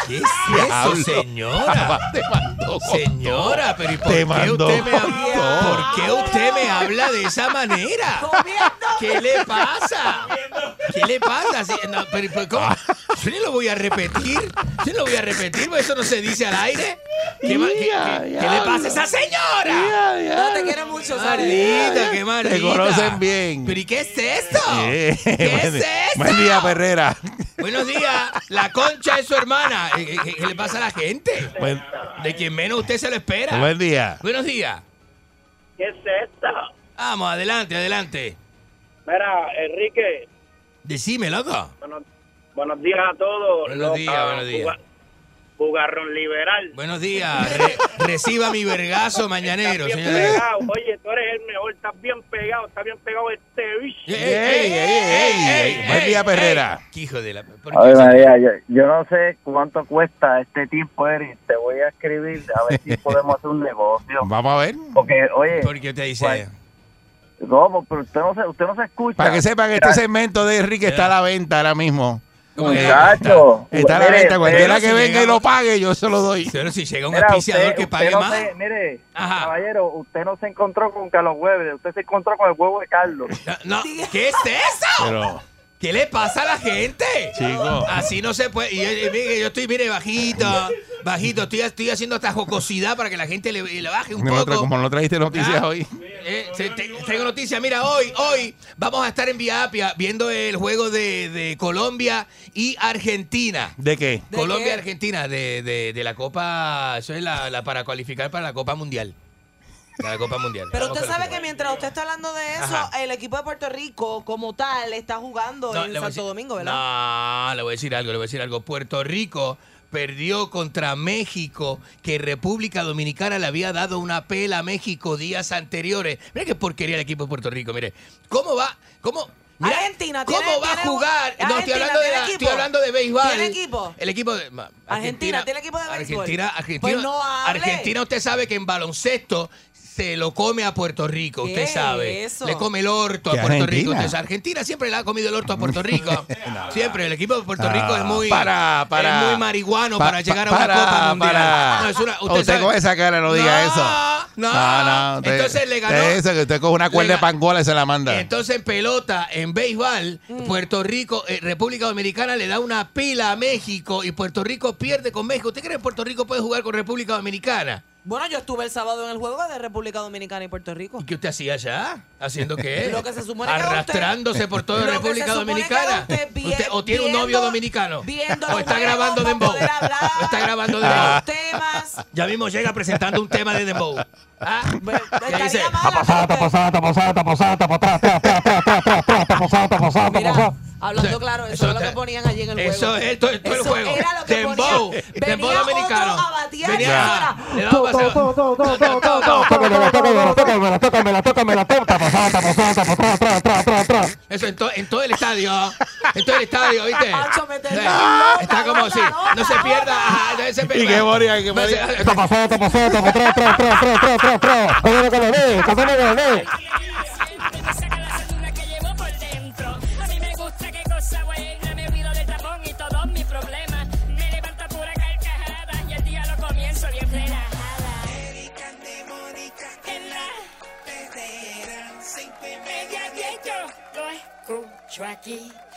¿Qué es eso, señora? Señora, pero ¿y por Te qué mandó usted me con habla? todo. ¿Por qué usted me habla de esa manera? ¿Qué le pasa? ¿Qué le pasa? Sí, no, pero, pero, ¿cómo? Yo ni lo voy a repetir. Yo no lo voy a repetir, porque eso no se dice al aire. ¿Qué, ma- qué- qué- qué le pasa a esa señora? No te quiero mucho. Maldita, qué maldita. Te conocen bien. ¿Pero y qué es esto? ¿Qué buen, es esto? buen día, Perrera. Buenos días. La concha es su hermana. ¿Qué, qué le pasa a la gente? Buen, De quien menos usted se lo espera. buen día. Buenos días. ¿Qué es esto? Vamos, adelante, adelante. Mira, Enrique, Decime, loco. buenos, buenos días a todos. Buenos días, buenos días. Buga- Bugarrón liberal. Buenos días. Re- reciba mi vergazo mañanero, Estás bien pegado. Oye, tú eres el mejor. Estás bien pegado. Estás bien pegado este bicho. Ey, ey, ey, ey, Buen ey, día. Perrera. Hijo de la. ¿por A qué ver, se- María, yo, yo no sé cuánto cuesta este tiempo, Eric. Te voy a escribir a ver si podemos hacer un negocio. Vamos a ver. Porque, oye, ¿Por qué te dice? ¿cómo? Pero usted no se, usted no se escucha. Para que sepa que este segmento de Enrique está a la venta ahora mismo. Muchacho. Está la Mire, venta. Cualquiera que si venga y lo pague, yo se lo doy. Pero si llega un Mira, auspiciador usted- que pague no más. se- mire, Ajá. caballero, usted no se encontró con Carlos Weber, usted se encontró con el huevo de Carlos. No, ¿qué es eso? Pero, ¿Qué le pasa a la gente? Chico. Así no se puede. Y, y mire, yo estoy, mire, bajito, bajito. Estoy, estoy haciendo esta jocosidad para que la gente le, le baje un no poco. como no trajiste noticias Ah. hoy. Eh, se- te- tengo noticias. Mira, hoy, hoy vamos a estar en Vía Apia viendo el juego de, de Colombia y Argentina. ¿De qué? Colombia y Argentina de, de- de la Copa. Eso es la, la para cualificar para la Copa Mundial. Para la Copa Mundial. Pero Vamos usted sabe que mientras usted está hablando de eso, Ajá. el equipo de Puerto Rico como tal está jugando No, en Santo decir- Domingo, ¿verdad? No, le voy a decir algo, le voy a decir algo. Puerto Rico perdió contra México, que República Dominicana le había dado una pela a México días anteriores. Mira qué porquería el equipo de Puerto Rico, mire. ¿Cómo va? ¿Cómo? mira, Argentina ¿Cómo tiene- va a jugar? No, estoy Argentina hablando de, la- estoy hablando de béisbol. ¿Tiene equipo? El equipo de ma- Argentina, ¿tiene equipo de béisbol? Argentina, Argentina, Pues no. Argentina, usted sabe que en baloncesto se lo come a Puerto Rico, ¿Qué usted sabe. es eso? Le come el orto a ¿Qué Puerto Argentina? Rico. Entonces, Argentina siempre le ha comido el orto a Puerto Rico. Siempre, el equipo de Puerto Rico es muy, Para, para. es muy marihuano Pa- para pa- llegar a una para, Copa Mundial. para. No, es una- usted sabe- con esa cara no diga No, eso. no. usted- Entonces le ganó- Eso, que usted coge una cuerda le de ga- pangola y se la manda. Entonces en pelota, en béisbol, Mm. Puerto Rico, eh, República Dominicana le da una pila a México y Puerto Rico pierde con México. ¿Usted cree que Puerto Rico puede jugar con República Dominicana? Bueno, yo estuve el sábado en el juego de República Dominicana y Puerto Rico. ¿Y qué usted hacía allá? ¿Haciendo qué? Lo que se supone que Arrastrándose por toda República Dominicana. usted Usted- ¿O tiene un novio dominicano? viendo ¿O está grabando Dembow? ¿O está grabando de Dembow? temas. Ya mismo llega presentando un tema de Dembow. ¿Ah? ¿Qué dice? Hablando claro, eso, es lo que ponían allí en el juego. Eso es todo, todo el Eso juego. era lo que Dembow. ponían. Dembow Venía dominicano. otro a batear y Venía- eso era-. Eso en, to- en todo el estadio. En todo el estadio, ¿viste? Está como así. No se pierda. No se. Y moría, moría. Yo lo